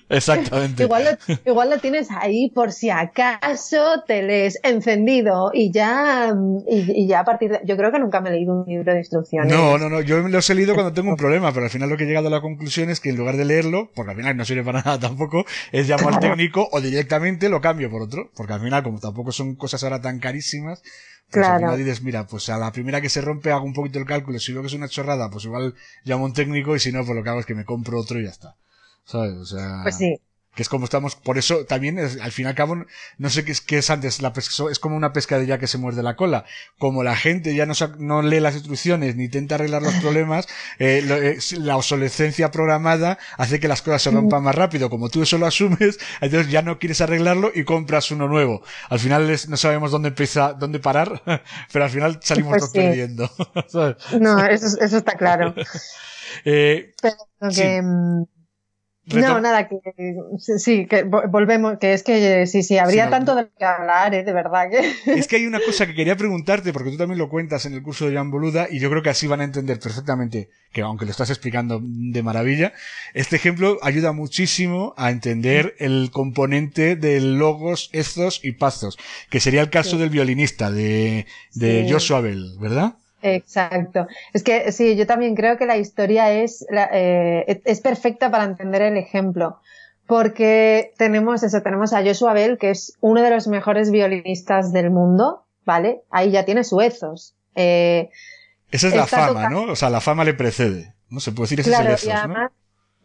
Exactamente. igual, lo, igual lo tienes ahí por si acaso te lees encendido y ya, y, ya a partir de, yo creo que nunca me he leído un libro de instrucciones. No, no, no, yo los he leído cuando tengo un problema, pero al final lo que he llegado a la conclusión es que en lugar de leerlo, porque al final no sirve para nada tampoco, es llamar al técnico o directamente lo cambio por otro, porque al final como tampoco son cosas ahora tan carísimas, pues claro. al final dices, mira, pues a la primera que se rompe hago un poquito el cálculo, si veo que es una chorrada, pues igual llamo a un técnico y si no, pues lo que hago es que me compro otro y ya está. ¿sabes? O sea, pues sí. Que es como estamos, por eso también, al fin y al cabo, no sé qué es, qué es antes, la es como una pescadilla que se muerde la cola. Como la gente ya no, no lee las instrucciones ni intenta arreglar los problemas, eh, eh, la obsolescencia programada hace que las cosas se rompan más rápido. Como tú eso lo asumes, entonces ya no quieres arreglarlo y compras uno nuevo. Al final no sabemos dónde empieza, dónde parar, pero al final salimos pues perdiendo. no, eso, eso está claro. eh, pero que, mm, no, nada, que sí, que volvemos, que es que sí, sí, habría tanto de que hablar, ¿eh? de verdad que. Es que hay una cosa que quería preguntarte, porque tú también lo cuentas en el curso de Jan Boluda, y yo creo que así van a entender perfectamente, que aunque lo estás explicando de maravilla, este ejemplo ayuda muchísimo a entender el componente de logos, estos y pazos, que sería el caso del violinista de, de Joshua Bell, ¿verdad? Exacto. Es que sí, yo también creo que la historia es, eh, es perfecta para entender el ejemplo. Porque tenemos eso, tenemos a Joshua Bell, que es uno de los mejores violinistas del mundo, ¿vale? Ahí ya tiene su ethos. Eh, Esa es la fama, ¿no? O sea, la fama le precede. No se puede decir ese claro, es el ethos, y además,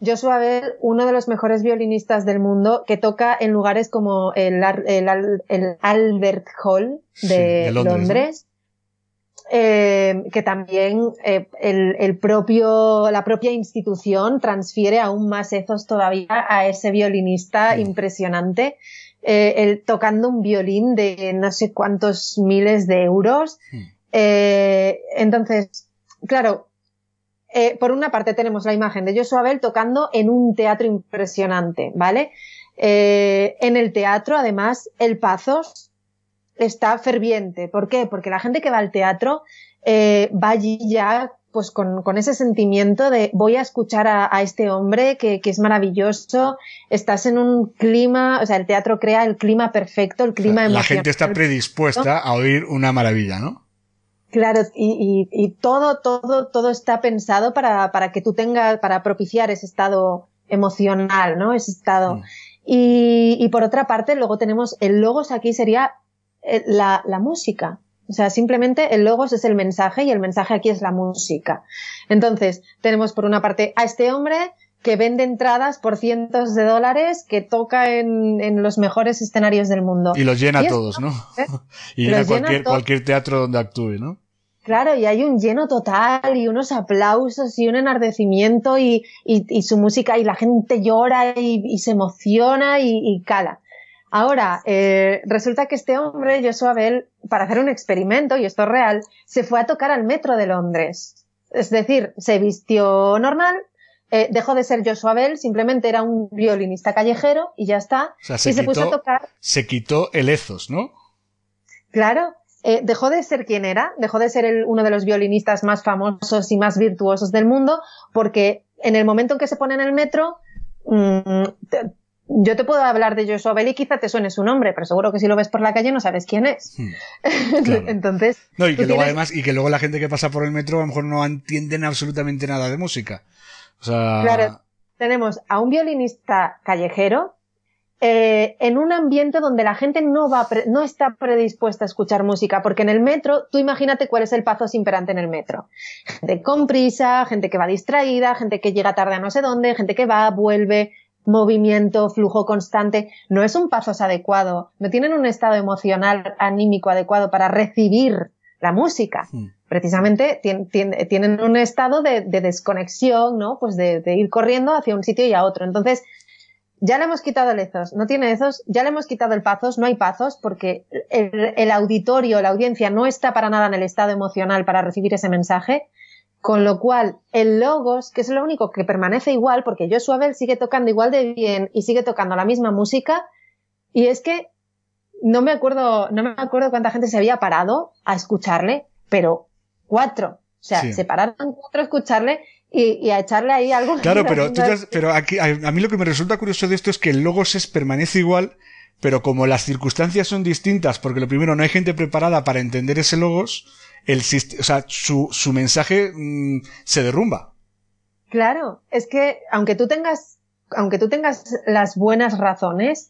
Joshua Bell, uno de los mejores violinistas del mundo, que toca en lugares como el, el, Albert Hall de, Londres eh, que también eh, el, el, propio, la propia institución transfiere aún más ethos todavía a ese violinista impresionante, eh, el, tocando un violín de no sé cuántos miles de euros. Entonces, claro, por una parte tenemos la imagen de Joshua Bell tocando en un teatro impresionante, ¿vale? En el teatro, además, el Pazos, está ferviente. ¿Por qué? Porque la gente que va al teatro eh, va allí ya pues con, con, ese sentimiento de voy a escuchar a, a este hombre que, que, es maravilloso, estás en un clima, o sea, el teatro crea el clima perfecto, el clima o La gente está predispuesta a oír una maravilla, ¿no? Claro, y, y, y todo, todo, todo está pensado para, para que tú tengas, para propiciar ese estado emocional, ¿no? Ese estado. Mm. Y, y por otra parte, luego tenemos el logos aquí sería la, la música. O sea, simplemente el logos es el mensaje y el mensaje aquí es la música. Entonces, tenemos por una parte a este hombre que vende entradas por cientos de dólares, que toca en, en los mejores escenarios del mundo. Y los llena a todos, ¿no? ¿eh? y llena cualquier, cualquier teatro donde actúe, ¿no? Claro, y hay un lleno total y unos aplausos y un enardecimiento y, y, y su música y la gente llora y, y se emociona y, cala. Ahora, eh, resulta que este hombre, Joshua Bell, para hacer un experimento, y esto es real, se fue a tocar al metro de Londres. Es decir, se vistió normal, eh, dejó de ser Joshua Bell, simplemente era un violinista callejero y ya está. O sea, se y quitó, se puso a tocar. Se quitó el ethos, ¿no? Claro. Eh, dejó de ser quien era, dejó de ser el, uno de los violinistas más famosos y más virtuosos del mundo, porque en el momento en que se pone en el metro, mmm, yo te puedo hablar de Joshua Bell y quizá te suene su nombre, pero seguro que si lo ves por la calle no sabes quién es. Hmm, claro. Entonces. No, y que luego tienes... además, y que luego la gente que pasa por el metro a lo mejor no entienden absolutamente nada de música. O sea. Claro, tenemos a un violinista callejero, eh, en un ambiente donde la gente no va, no está predispuesta a escuchar música, porque en el metro, tú imagínate cuál es el paso imperante en el metro. Gente con prisa, gente que va distraída, gente que llega tarde a no sé dónde, gente que va, vuelve, movimiento, flujo constante, no es un pasos adecuado, no tienen un estado emocional, anímico adecuado para recibir la música. Hmm. Precisamente tienen un estado de, de desconexión, ¿no? Pues de, de, ir corriendo hacia un sitio y a otro. Entonces, ya le hemos quitado el ethos, no tiene ethos, ya le hemos quitado el pazos, no hay pazos porque el, el auditorio, la audiencia no está para nada en el estado emocional para recibir ese mensaje. Con lo cual, el logos, que es lo único que permanece igual, porque Joshua Bell sigue tocando igual de bien y sigue tocando la misma música, y es que no me acuerdo, no me acuerdo cuánta gente se había parado a escucharle, pero cuatro. O sea, sí. se pararon cuatro a escucharle y, y, a echarle ahí algo. Claro, pero, tú pero aquí, a, a, mí lo que me resulta curioso de esto es que el logos es, permanece igual, pero como las circunstancias son distintas, porque lo primero no hay gente preparada para entender ese logos, el, o sea, su, su mensaje mmm, se derrumba. Claro, es que aunque tú tengas, aunque tú tengas las buenas razones,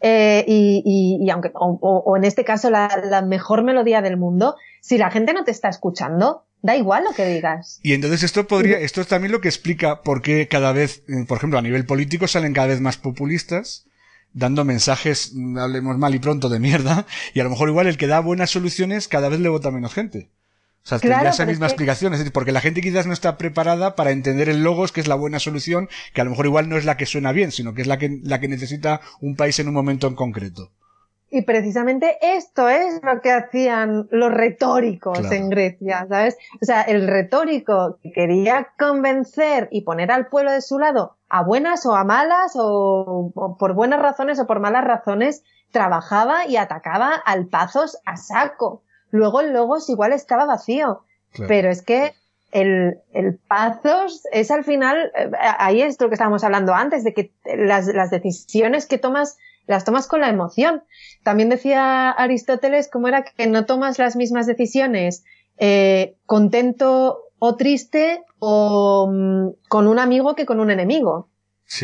eh, y, y, y, aunque, o, o, en este caso la, la, mejor melodía del mundo, si la gente no te está escuchando, da igual lo que digas. Y entonces esto podría, esto es también lo que explica por qué cada vez, por ejemplo, a nivel político salen cada vez más populistas, dando mensajes, hablemos mal y pronto, de mierda, y a lo mejor igual el que da buenas soluciones cada vez le vota menos gente. O sea, claro, tendría esa misma es que... explicación, es decir, porque la gente quizás no está preparada para entender el logos, que es la buena solución, que a lo mejor igual no es la que suena bien, sino que es la que, la que necesita un país en un momento en concreto. Y precisamente esto es lo que hacían los retóricos en Grecia, ¿sabes? O sea, el retórico que quería convencer y poner al pueblo de su lado a buenas o a malas o, por buenas razones o por malas razones, trabajaba y atacaba al Pazos a saco. Luego el Logos igual estaba vacío. Pero es que el, el Pazos es al final, eh, ahí es lo que estábamos hablando antes, de que las, las decisiones que tomas las tomas con la emoción. También decía Aristóteles cómo era que no tomas las mismas decisiones eh, contento o triste o mm, con un amigo que con un enemigo.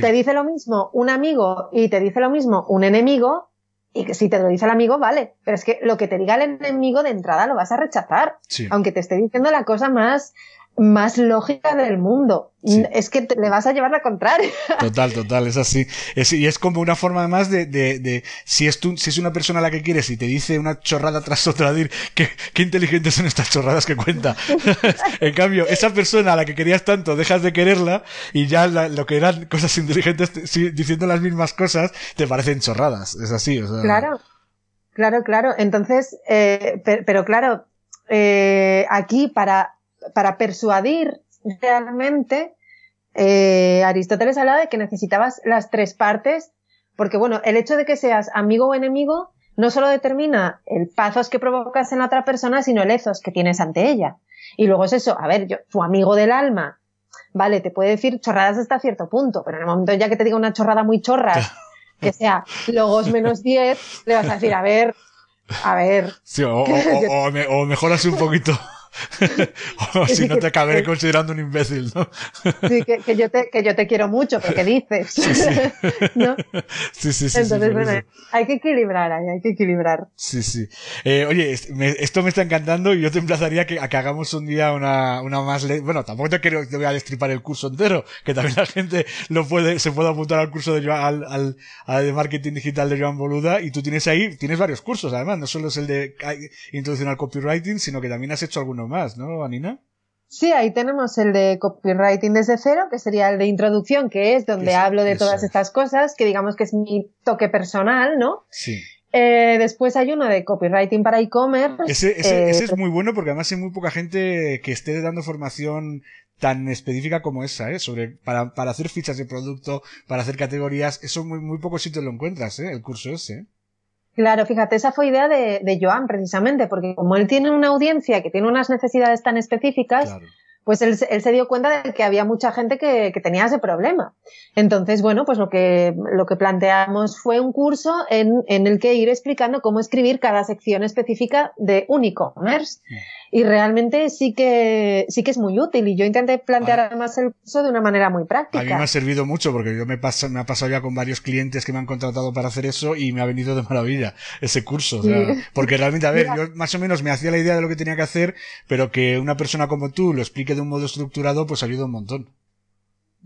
Te dice lo mismo un amigo y te dice lo mismo un enemigo, y que si te lo dice el amigo, vale, pero es que lo que te diga el enemigo de entrada lo vas a rechazar, aunque te esté diciendo la cosa más más lógica del mundo. Es que le vas a llevar la contraria. Total, total, es así. Es, y es como una forma además de, de, de si es tú, si es una persona a la que quieres y te dice una chorrada tras otra, decir qué, qué inteligentes son estas chorradas que cuenta. en cambio, esa persona a la que querías tanto, dejas de quererla y ya lo que eran cosas inteligentes diciendo las mismas cosas, te parecen chorradas. Es así, o sea. Claro, claro, claro. Entonces, eh, pero, claro, eh, aquí para para persuadir realmente, eh, Aristóteles hablaba de que necesitabas las tres partes, porque bueno, el hecho de que seas amigo o enemigo no solo determina el pazos que provocas en la otra persona, sino el ethos que tienes ante ella. Y luego es eso, a ver, yo, tu amigo del alma, vale, te puede decir chorradas hasta cierto punto, pero en el momento ya que te diga una chorrada muy chorra, que sea logos menos 10, le vas a decir, a ver, a ver. Sí, o, o mejoras un poquito. o si no te acabaré considerando un imbécil, ¿no? sí, que, yo te, que yo te quiero mucho, pero ¿qué dices? Sí, sí. ¿No? sí, sí, sí. Entonces, bueno, hay que equilibrar ahí, hay que equilibrar. Sí, sí. Eh, oye, esto me está encantando y yo te emplazaría que, a que hagamos un día una, una más, bueno, tampoco te quiero, te voy a destripar el curso entero, que también la gente lo puede, se puede apuntar al curso de al, al, al de marketing digital de Joan Boluda y tú tienes ahí, tienes varios cursos además, no solo es el de introducción al copywriting, sino que también has hecho algunos más, ¿no, Anina? Sí, ahí tenemos el de copywriting desde cero, que sería el de introducción, que es donde hablo de todas estas cosas, que digamos que es mi toque personal, ¿no? Sí. Eh, después hay uno de copywriting para e-commerce. Ese, ese, ese, es eh, muy bueno porque además hay muy poca gente que esté dando formación tan específica como esa, ¿eh? Sobre, para, para hacer fichas de producto, para hacer categorías, eso muy, muy pocos sitios lo encuentras, ¿eh? El curso ese. Claro, fíjate, esa fue idea de, de Joan precisamente, porque como él tiene una audiencia que tiene unas necesidades tan específicas, pues él, él, se dio cuenta de que había mucha gente que, que, tenía ese problema. Entonces, bueno, pues lo que, lo que planteamos fue un curso en, en el que ir explicando cómo escribir cada sección específica de un e-commerce. Mm y realmente sí que sí que es muy útil y yo intenté plantear además el curso de una manera muy práctica. A mí me ha servido mucho porque yo me, pasa, me ha pasado ya con varios clientes que me han contratado para hacer eso y me ha venido de maravilla ese curso. porque realmente, a ver, yo más o menos me hacía la idea de lo que tenía que hacer, pero que una persona como tú lo explique de un modo estructurado, pues ayuda un montón.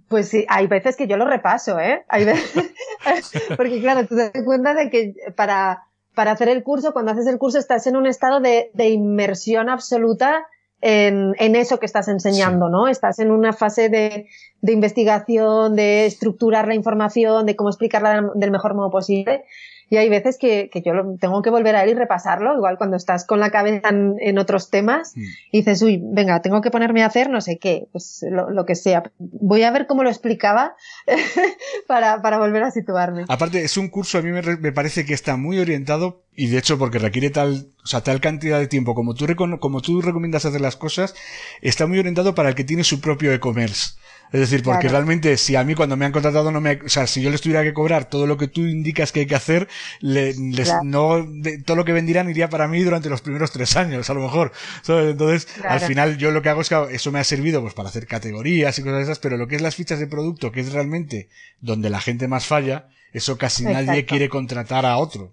Pues sí, hay veces que yo lo repaso, ¿eh? Hay veces, porque claro, tú te das cuenta de que para, para hacer el curso, cuando haces el curso estás en un estado de, de inmersión absoluta en, en, eso que estás enseñando, ¿no? Estás en una fase de, de, investigación, de estructurar la información, de cómo explicarla del mejor modo posible. Y hay veces que, que yo tengo que volver a él y repasarlo, igual cuando estás con la cabeza en, otros temas mm. y dices, uy, venga, tengo que ponerme a hacer no sé qué, pues lo, lo que sea. Voy a ver cómo lo explicaba para, para, volver a situarme. Aparte, es un curso, a mí me, me, parece que está muy orientado y de hecho porque requiere tal, o sea, tal cantidad de tiempo como tú, como tú recomiendas hacer las cosas, está muy orientado para el que tiene su propio e-commerce. Es decir, porque realmente si a mí cuando me han contratado no me, o sea, si yo les tuviera que cobrar todo lo que tú indicas que hay que hacer, les, no, todo lo que vendieran iría para mí durante los primeros tres años, a lo mejor. Entonces, al final yo lo que hago es que eso me ha servido pues para hacer categorías y cosas esas, pero lo que es las fichas de producto, que es realmente donde la gente más falla, eso casi nadie quiere contratar a otro.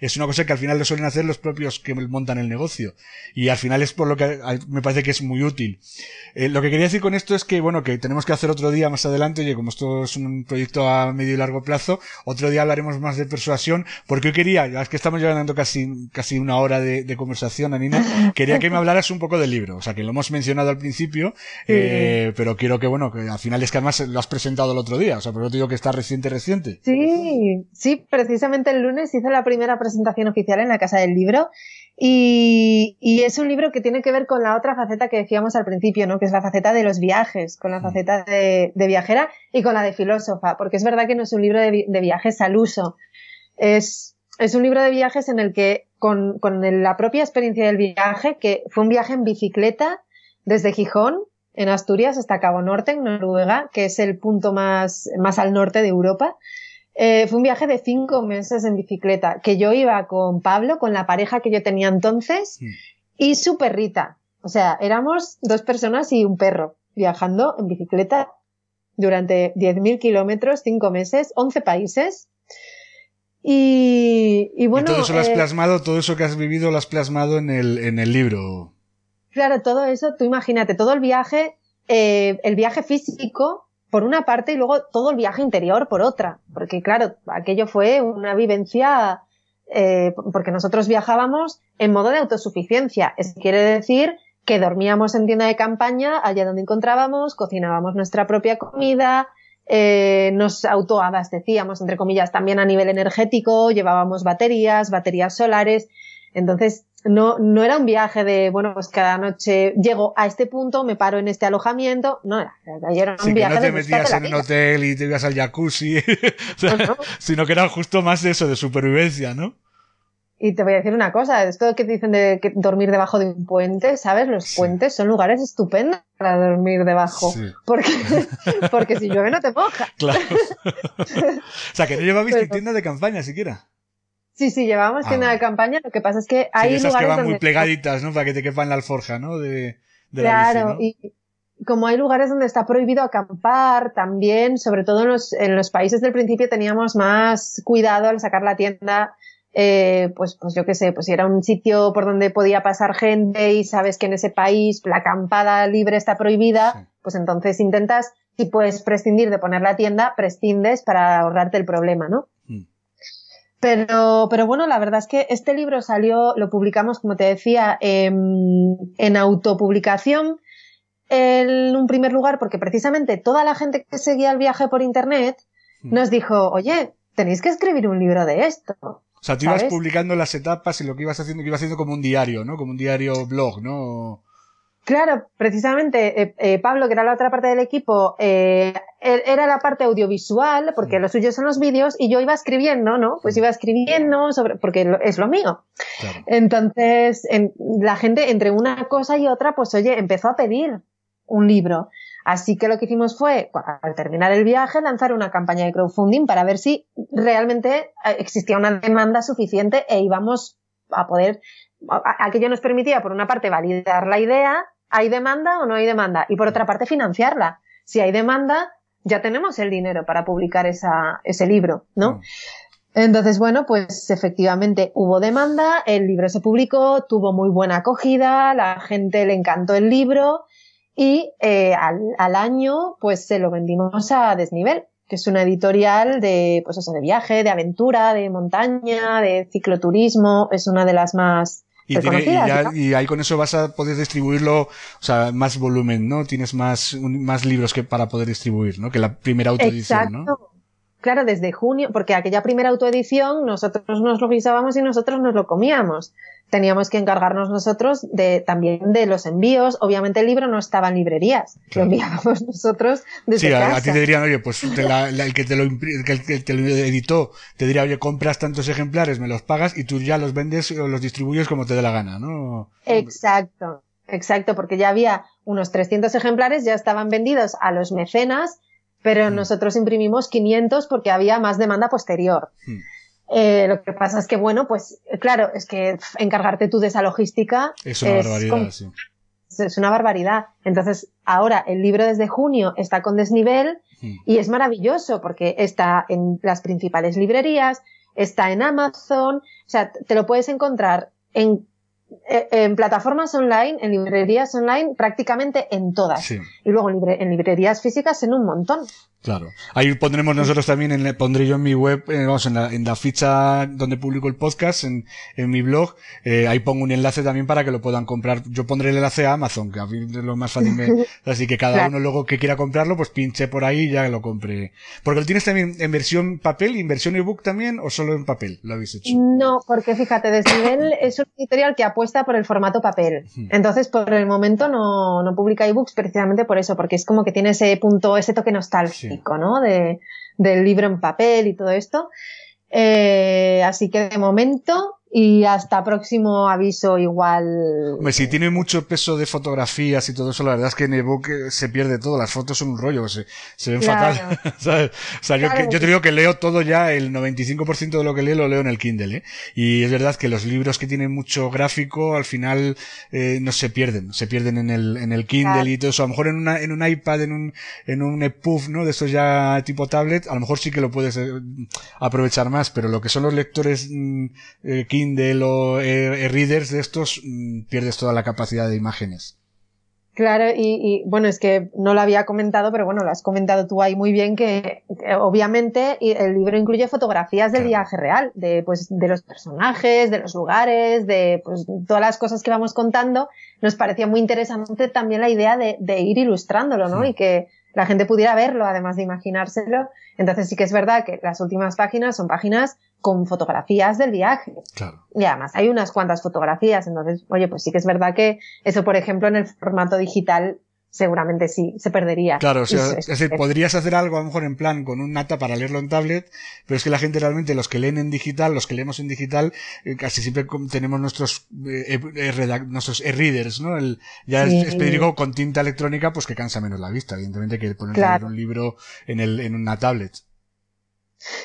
es una cosa que al final lo suelen hacer los propios que montan el negocio. Y al final es por lo que me parece que es muy útil. Eh, lo que quería decir con esto es que, bueno, que tenemos que hacer otro día más adelante, oye, como esto es un proyecto a medio y largo plazo, otro día hablaremos más de persuasión, porque hoy quería, ya es que estamos llegando casi, casi una hora de, conversación, Anina, quería que me hablaras un poco del libro. O sea, que lo hemos mencionado al principio, eh, pero quiero que, bueno, que al final es que además lo has presentado el otro día, o sea, pero te digo que está reciente, reciente. Sí, sí, precisamente el lunes hice la primera presentación oficial en la Casa del Libro y, es un libro que tiene que ver con la otra faceta que decíamos al principio, ¿no? Que es la faceta de los viajes, con la faceta de, viajera y con la de filósofa, porque es verdad que no es un libro de, viajes al uso. Es, es un libro de viajes en el que, con, con la propia experiencia del viaje, que fue un viaje en bicicleta desde Gijón, en Asturias, hasta Cabo Norte, en Noruega, que es el punto más, más al norte de Europa. Eh, fue un viaje de cinco meses en bicicleta, que yo iba con Pablo, con la pareja que yo tenía entonces, y su perrita. O sea, éramos dos personas y un perro viajando en bicicleta durante 10.000 kilómetros, cinco meses, 11 países. Y, bueno. todo eso lo has eh, plasmado, todo eso que has vivido lo has plasmado en el, en el libro. Claro, todo eso, tú imagínate, todo el viaje, eh, el viaje físico por una parte y luego todo el viaje interior por otra. Porque claro, aquello fue una vivencia, eh, porque nosotros viajábamos en modo de autosuficiencia. Eso quiere decir que dormíamos en tienda de campaña, allá donde encontrábamos, cocinábamos nuestra propia comida, eh, nos autoabastecíamos, entre comillas, también a nivel energético, llevábamos baterías, baterías solares. Entonces, no, no era un viaje de, bueno, pues cada noche llego a este punto, me paro en este alojamiento. No, era, era un viaje que no te metías en un hotel y te ibas al jacuzzi, sino que era justo más de eso, de supervivencia, ¿no? Y te voy a decir una cosa, esto que te dicen de que dormir debajo de un puente, ¿sabes? Los puentes son lugares estupendos para dormir debajo. Porque, porque si llueve no te moja. Claro. o sea, que no llevabais tu tienda de campaña siquiera. Sí, sí, llevábamos ah, tienda de campaña. Lo que pasa es que hay sí, esas que van muy plegaditas, ¿no? Para que te quepan la alforja, ¿no? De, claro, y como hay lugares donde está prohibido acampar, también, sobre todo en los, en los países del principio teníamos más cuidado al sacar la tienda. Eh, pues, pues yo qué sé, pues si era un sitio por donde podía pasar gente y sabes que en ese país la acampada libre está prohibida, pues entonces intentas, si puedes prescindir de poner la tienda, prescindes para ahorrarte el problema, ¿no? Pero, pero bueno, la verdad es que este libro salió, lo publicamos, como te decía, en, en autopublicación. En un primer lugar, porque precisamente toda la gente que seguía el viaje por internet hmm. nos dijo, oye, tenéis que escribir un libro de esto. O sea, tú ibas publicando las etapas y lo que ibas haciendo, que ibas haciendo como un diario, ¿no? Como un diario blog, ¿no? Claro, precisamente eh, eh, Pablo, que era la otra parte del equipo, eh, er, era la parte audiovisual, porque lo suyo son los vídeos, y yo iba escribiendo, ¿no? Pues iba escribiendo sobre, porque es lo mío. Entonces, la gente entre una cosa y otra, pues oye, empezó a pedir un libro. Así que lo que hicimos fue, al terminar el viaje, lanzar una campaña de crowdfunding para ver si realmente existía una demanda suficiente e íbamos a poder, aquello nos permitía, por una parte, validar la idea ¿Hay demanda o no hay demanda? Y por otra parte, financiarla. Si hay demanda, ya tenemos el dinero para publicar esa, ese libro, ¿no? Mm. Entonces, bueno, pues efectivamente hubo demanda, el libro se publicó, tuvo muy buena acogida, la gente le encantó el libro y eh, al, al, año pues se lo vendimos a Desnivel, que es una editorial de, pues eso, de viaje, de aventura, de montaña, de cicloturismo, es una de las más y, ahí con eso vas a poder distribuirlo, o sea, más volumen, ¿no? Tienes más, más libros que para poder distribuir, ¿no? Que la primera autoedición, ¿no? Claro, desde junio, porque aquella primera autoedición nosotros nos lo guisábamos y nosotros nos lo comíamos teníamos que encargarnos nosotros de también de los envíos. Obviamente el libro no estaba en librerías, lo enviábamos nosotros desde sí, casa. a ti te dirían, oye, pues el, que te lo, el que te lo editó te diría, oye, compras tantos ejemplares, me los pagas y tú ya los vendes o los distribuyes como te dé la gana, ¿no? Exacto, exacto, porque ya había unos 300 ejemplares, ya estaban vendidos a los mecenas, pero mm. nosotros imprimimos 500 porque había más demanda posterior. Mm. Eh, lo que pasa es que, bueno, pues claro, es que encargarte tú de esa logística es una barbaridad, sí. Es una barbaridad. Entonces, ahora el libro desde junio está con desnivel hmm. y es maravilloso porque está en las principales librerías, está en Amazon, o sea, te lo puedes encontrar en, en plataformas online, en librerías online, prácticamente en todas. Y luego en librerías físicas en un montón. Claro. Ahí pondremos nosotros también, en, pondré yo en mi web, eh, vamos, en la, en la, ficha donde publico el podcast, en, en mi blog, eh, ahí pongo un enlace también para que lo puedan comprar. Yo pondré el enlace a Amazon, que a mí es lo más fácil. así que cada uno luego que quiera comprarlo, pues pinche por ahí y ya lo compre. Porque lo tienes también en versión papel y en versión ebook también, o solo en papel lo habéis hecho. No, porque fíjate, Desnivel es un editorial que apuesta por el formato papel. Entonces, por el momento no, no publica ebooks precisamente por eso, porque es como que tiene ese punto, ese toque nostálgico. ¿No? De, del libro en papel y todo esto. Eh, así que de momento y hasta próximo aviso igual. Hombre, si tiene mucho peso de fotografías y todo eso, la verdad es que en ebook se pierde todo, las fotos son un rollo, se, se ven fatal. O sea, yo, yo, te digo que leo todo ya, el 95% de lo que leo lo leo en el Kindle, ¿eh? Y es verdad que los libros que tienen mucho gráfico, al final, eh, no se pierden, se pierden en el, en el Kindle y todo eso. A lo mejor en una, en un iPad, en un, en un EPUB, ¿no? De estos ya tipo tablet, a lo mejor sí que lo puedes eh, aprovechar más, pero lo que son los lectores mm, eh, Kindle o eh, readers de estos, mm, pierdes toda la capacidad de imágenes. Claro, y, bueno, es que no lo había comentado, pero bueno, lo has comentado tú ahí muy bien, que, obviamente el libro incluye fotografías del viaje real, de, pues, de los personajes, de los lugares, de pues, todas las cosas que vamos contando. Nos parecía muy interesante también la idea de, ir ilustrándolo, ¿no? Y que la gente pudiera verlo, además de imaginárselo. Entonces sí que es verdad que las últimas páginas son páginas con fotografías del viaje. Claro. Y además hay unas cuantas fotografías, entonces, oye, pues sí que es verdad que eso, por ejemplo, en el formato digital seguramente sí, se perdería. Claro, o sea, es decir, podrías hacer algo a lo mejor en plan con un nata para leerlo en tablet, pero es que la gente realmente, los que leen en digital, los que leemos en digital, eh, casi siempre tenemos nuestros, eh, eh, nuestros e-readers, ¿no? El, ya es, con tinta electrónica, pues que cansa menos la vista, evidentemente que poner un libro en el, en una tablet.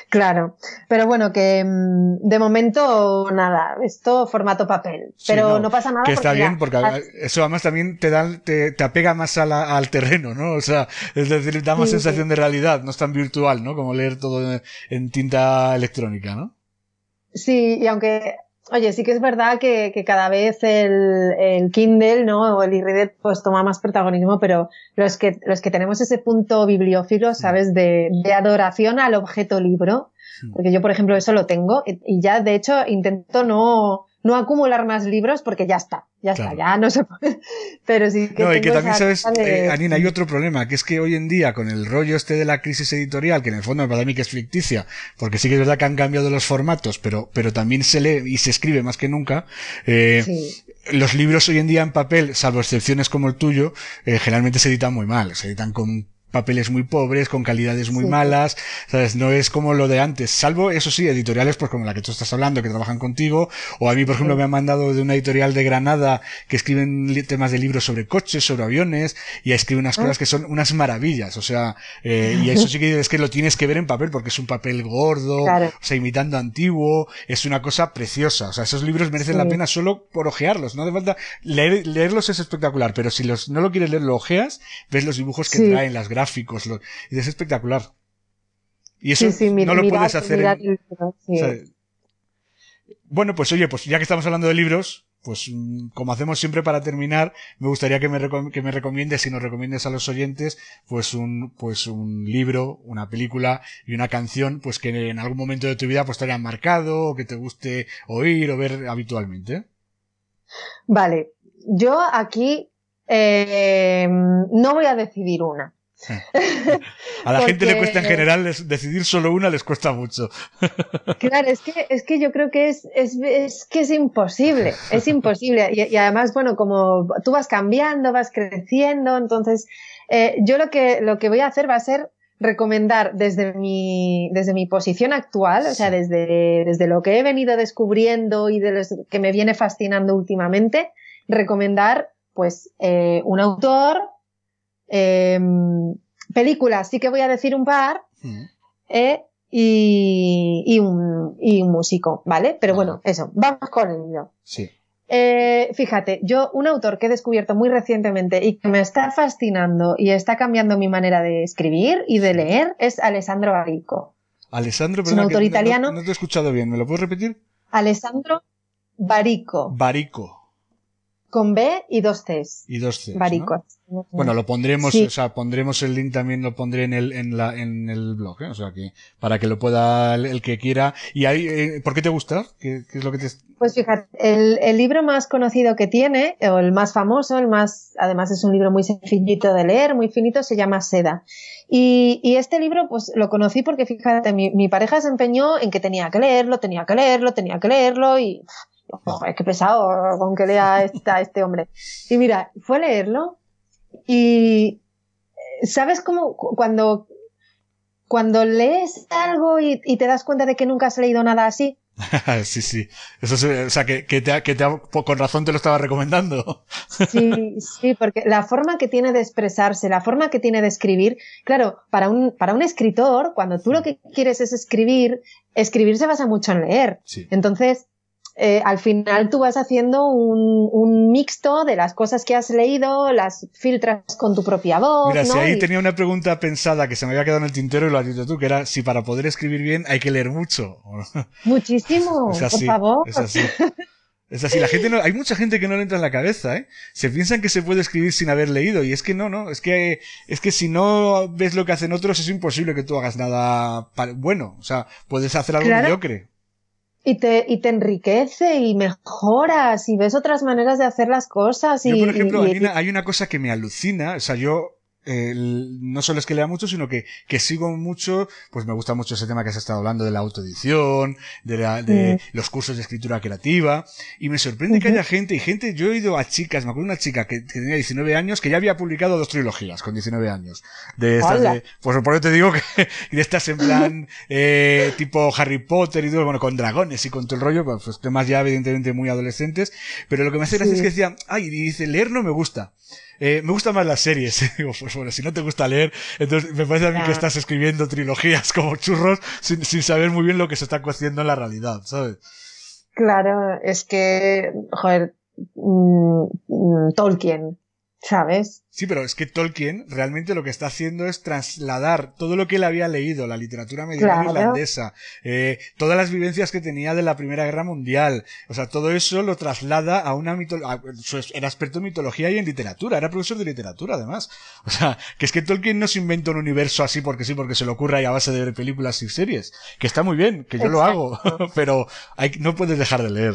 Claro, pero bueno, que mm, de momento nada, esto formato papel, pero no, pasa nada. Que está bien, porque eso además también te da, te, te apega más al terreno, ¿no? O sea, es decir, da más sensación de realidad, no es tan virtual, ¿no? Como leer todo en tinta electrónica, ¿no? Sí, y aunque Oye, sí que es verdad que, cada vez el, Kindle, ¿no? O el e-reader, pues toma más protagonismo, pero los que, los que tenemos ese punto bibliófilo, ¿sabes? De, de adoración al objeto libro, porque yo, por ejemplo, eso lo tengo y ya, de hecho, intento no, no acumular más libros porque ya está, ya está, ya no se puede. Pero sí que. No, y que también sabes, eh, Anina, hay otro problema, que es que hoy en día, con el rollo este de la crisis editorial, que en el fondo para mí que es ficticia, porque sí que es verdad que han cambiado los formatos, pero, pero también se lee y se escribe más que nunca, eh, los libros hoy en día en papel, salvo excepciones como el tuyo, eh, generalmente se editan muy mal, se editan con papeles muy pobres, con calidades muy malas, ¿sabes? No es como lo de antes, salvo, eso sí, editoriales, pues como la que tú estás hablando, que trabajan contigo, o a mí, por ejemplo, me han mandado de una editorial de Granada que escriben temas de libros sobre coches, sobre aviones, y escribe unas cosas ah. que son unas maravillas, o sea, eh, y eso sí que es que lo tienes que ver en papel, porque es un papel gordo, o sea, imitando antiguo, es una cosa preciosa, o sea, esos libros merecen la pena solo por ojearlos, no hace falta, leer, leerlos es espectacular, pero si los, no lo quieres leer, lo ojeas, ves los dibujos que traen, las gráficas, gráficos, es espectacular. Y eso no lo puedes hacer. bueno, pues oye, pues ya que estamos hablando de libros, pues mm, como hacemos siempre para terminar, me gustaría que me, que me recomiendes y nos recomiendes a los oyentes, pues un, pues un libro, una película y una canción, pues que en algún momento de tu vida pues te hayan marcado o que te guste oír o ver habitualmente. Vale, yo aquí eh, no voy a decidir una. A la gente le cuesta en general decidir solo una, les cuesta mucho. Claro, es que, es que yo creo que es, es, es que es imposible, es imposible. Y, además, bueno, como tú vas cambiando, vas creciendo, entonces eh, yo lo que, lo que voy a hacer va a ser recomendar desde mi, desde mi posición actual, o sea, desde, desde lo que he venido descubriendo y de lo que me viene fascinando últimamente, recomendar pues eh, un autor Em, películas, sí que voy a decir un par. Mm. Eh, y, un, músico, ¿vale? Pero bueno, eso, vamos con el libro. Sí. Eh, fíjate, yo, un autor que he descubierto muy recientemente y que me está fascinando y está cambiando mi manera de escribir y de leer es Alessandro Barico. Alessandro, es un autor italiano. No, te he escuchado bien, ¿me lo puedes repetir? Alessandro Barico. Barico con B y dos Cs. Y dos Cs. Barico. Bueno, lo pondremos, o sea, pondremos el link también, lo pondré en el, en la, en el blog, ¿eh? o sea que, para que lo pueda el, que quiera. Y ahí, eh, ¿por qué te gusta? ¿Qué, es lo que te... Pues fíjate, el, el, libro más conocido que tiene, o el más famoso, el más, además es un libro muy sencillito de leer, muy finito, se llama Seda. Y, y este libro, pues lo conocí porque fíjate, mi, mi pareja se empeñó en que tenía que leerlo, tenía que leerlo, tenía que leerlo y, es que pesado con que lea esta, este hombre. Y mira, fue leerlo y ¿sabes cómo cuando, cuando lees algo y, te das cuenta de que nunca has leído nada así? sí, sí. Eso o sea, que, que, te, que te, con razón te lo estaba recomendando. sí, sí, porque la forma que tiene de expresarse, la forma que tiene de escribir, claro, para un, para un escritor, cuando tú lo que quieres es escribir, escribir se basa mucho en leer. Sí. Entonces, eh, al final tú vas haciendo un, un, mixto de las cosas que has leído, las filtras con tu propia voz. Mira, si ahí tenía una pregunta pensada que se me había quedado en el tintero y lo has dicho tú, que era si para poder escribir bien hay que leer mucho. Muchísimo, por favor. Es así. Es así, la gente no, hay mucha gente que no le entra en la cabeza, ¿eh? Se piensan que se puede escribir sin haber leído, y es que no, no, es que, es que si no ves lo que hacen otros, es imposible que tú hagas nada bueno, o sea, puedes hacer algo mediocre. Y te, y te enriquece y mejoras y ves otras maneras de hacer las cosas. Y, yo, por ejemplo, hay, una, hay una cosa que me alucina. O sea, yo no solo es que lea mucho, sino que, que sigo mucho, pues me gusta mucho ese tema que has estado hablando de la autoedición, de, la, de mm. los cursos de escritura creativa, y me sorprende que haya gente, y gente, yo he ido a chicas, me acuerdo una chica que, tenía 19 años, que ya había publicado dos trilogías con 19 años, de estas de, pues por eso te digo que, de estas en plan, eh, tipo Harry Potter y todo, bueno, con dragones y con todo el rollo, pues, pues temas ya evidentemente muy adolescentes, pero lo que me hace gracia es que decía, ay, dice, leer no me gusta. Eh, me gustan más las series. Digo, pues bueno, si no te gusta leer, entonces me parece a mí que estás escribiendo trilogías como churros sin, sin saber muy bien lo que se está cociendo en la realidad, ¿sabes? Claro, es que, joder, mm, mm, Tolkien, ¿sabes? Sí, pero es que Tolkien realmente lo que está haciendo es trasladar todo lo que él había leído, la literatura medieval irlandesa, eh, todas las vivencias que tenía de la Primera Guerra Mundial, o sea, todo eso lo traslada a una mitología, era experto en mitología y en literatura, era profesor de literatura además. O sea, que es que Tolkien no se inventa un universo así porque sí, porque se le ocurra y a base de ver películas y series, que está muy bien, que yo lo hago, pero hay, no puedes dejar de leer.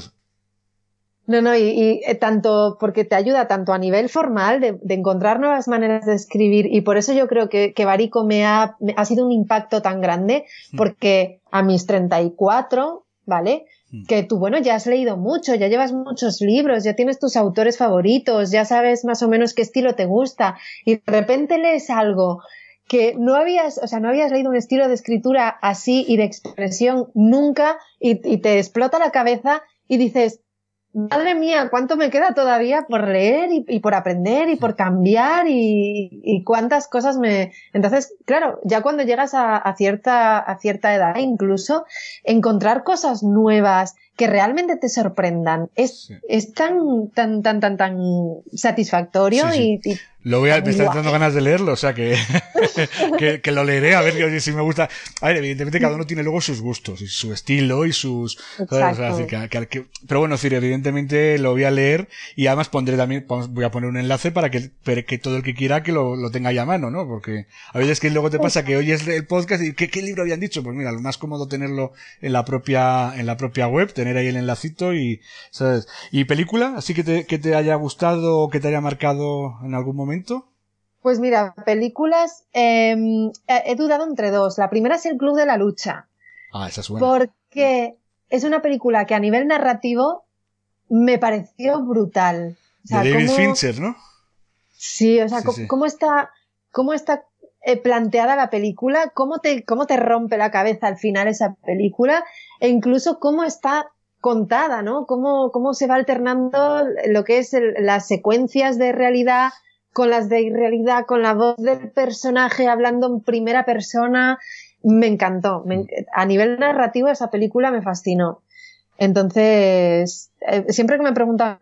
No, no, y, eh, tanto porque te ayuda tanto a nivel formal de, encontrar nuevas maneras de escribir y por eso yo creo que, que Barico me ha, ha sido un impacto tan grande hmm. porque a mis 34, ¿vale? Hmm. Que tú, bueno, ya has leído mucho, ya llevas muchos libros, ya tienes tus autores favoritos, ya sabes más o menos qué estilo te gusta y de repente lees algo que no habías, o sea, no habías leído un estilo de escritura así y de expresión nunca y, y te explota la cabeza y dices, madre mía, cuánto me queda todavía por leer y, por aprender y por cambiar y, cuántas cosas me... Entonces, claro, ya cuando llegas a, cierta, a cierta edad incluso, encontrar cosas nuevas que realmente te sorprendan es, es tan, tan, tan, tan, tan satisfactorio y lo voy a, me está dando ganas de leerlo, o sea que, que, lo leeré a ver si me gusta. A ver, evidentemente cada uno tiene luego sus gustos y su estilo y sus. pero bueno, decir, evidentemente lo voy a leer y además pondré también, voy a poner un enlace para que, que todo el que quiera que lo, lo tenga ya a mano, ¿no? Porque a veces que luego te pasa que oyes el podcast y ¿qué, qué libro habían dicho? Pues mira, lo más cómodo tenerlo en la propia, en la propia web, tener ahí el enlacito y, ¿sabes? Y película, así que te, que te haya gustado o que te haya marcado en algún momento pues mira, películas, em, he dudado entre dos. La primera es El Club de la Lucha. Ah, esa es buena. Porque es una película que a nivel narrativo me pareció brutal. de David Fincher, ¿no? Sí, o sea, cómo, está, cómo está eh, planteada la película, cómo te, cómo te rompe la cabeza al final esa película, e incluso cómo está contada, ¿no? Cómo, cómo se va alternando lo que es las secuencias de realidad con las de irrealidad, con la voz del personaje hablando en primera persona, me encantó. a nivel narrativo esa película me fascinó. Entonces, eh, siempre que me preguntan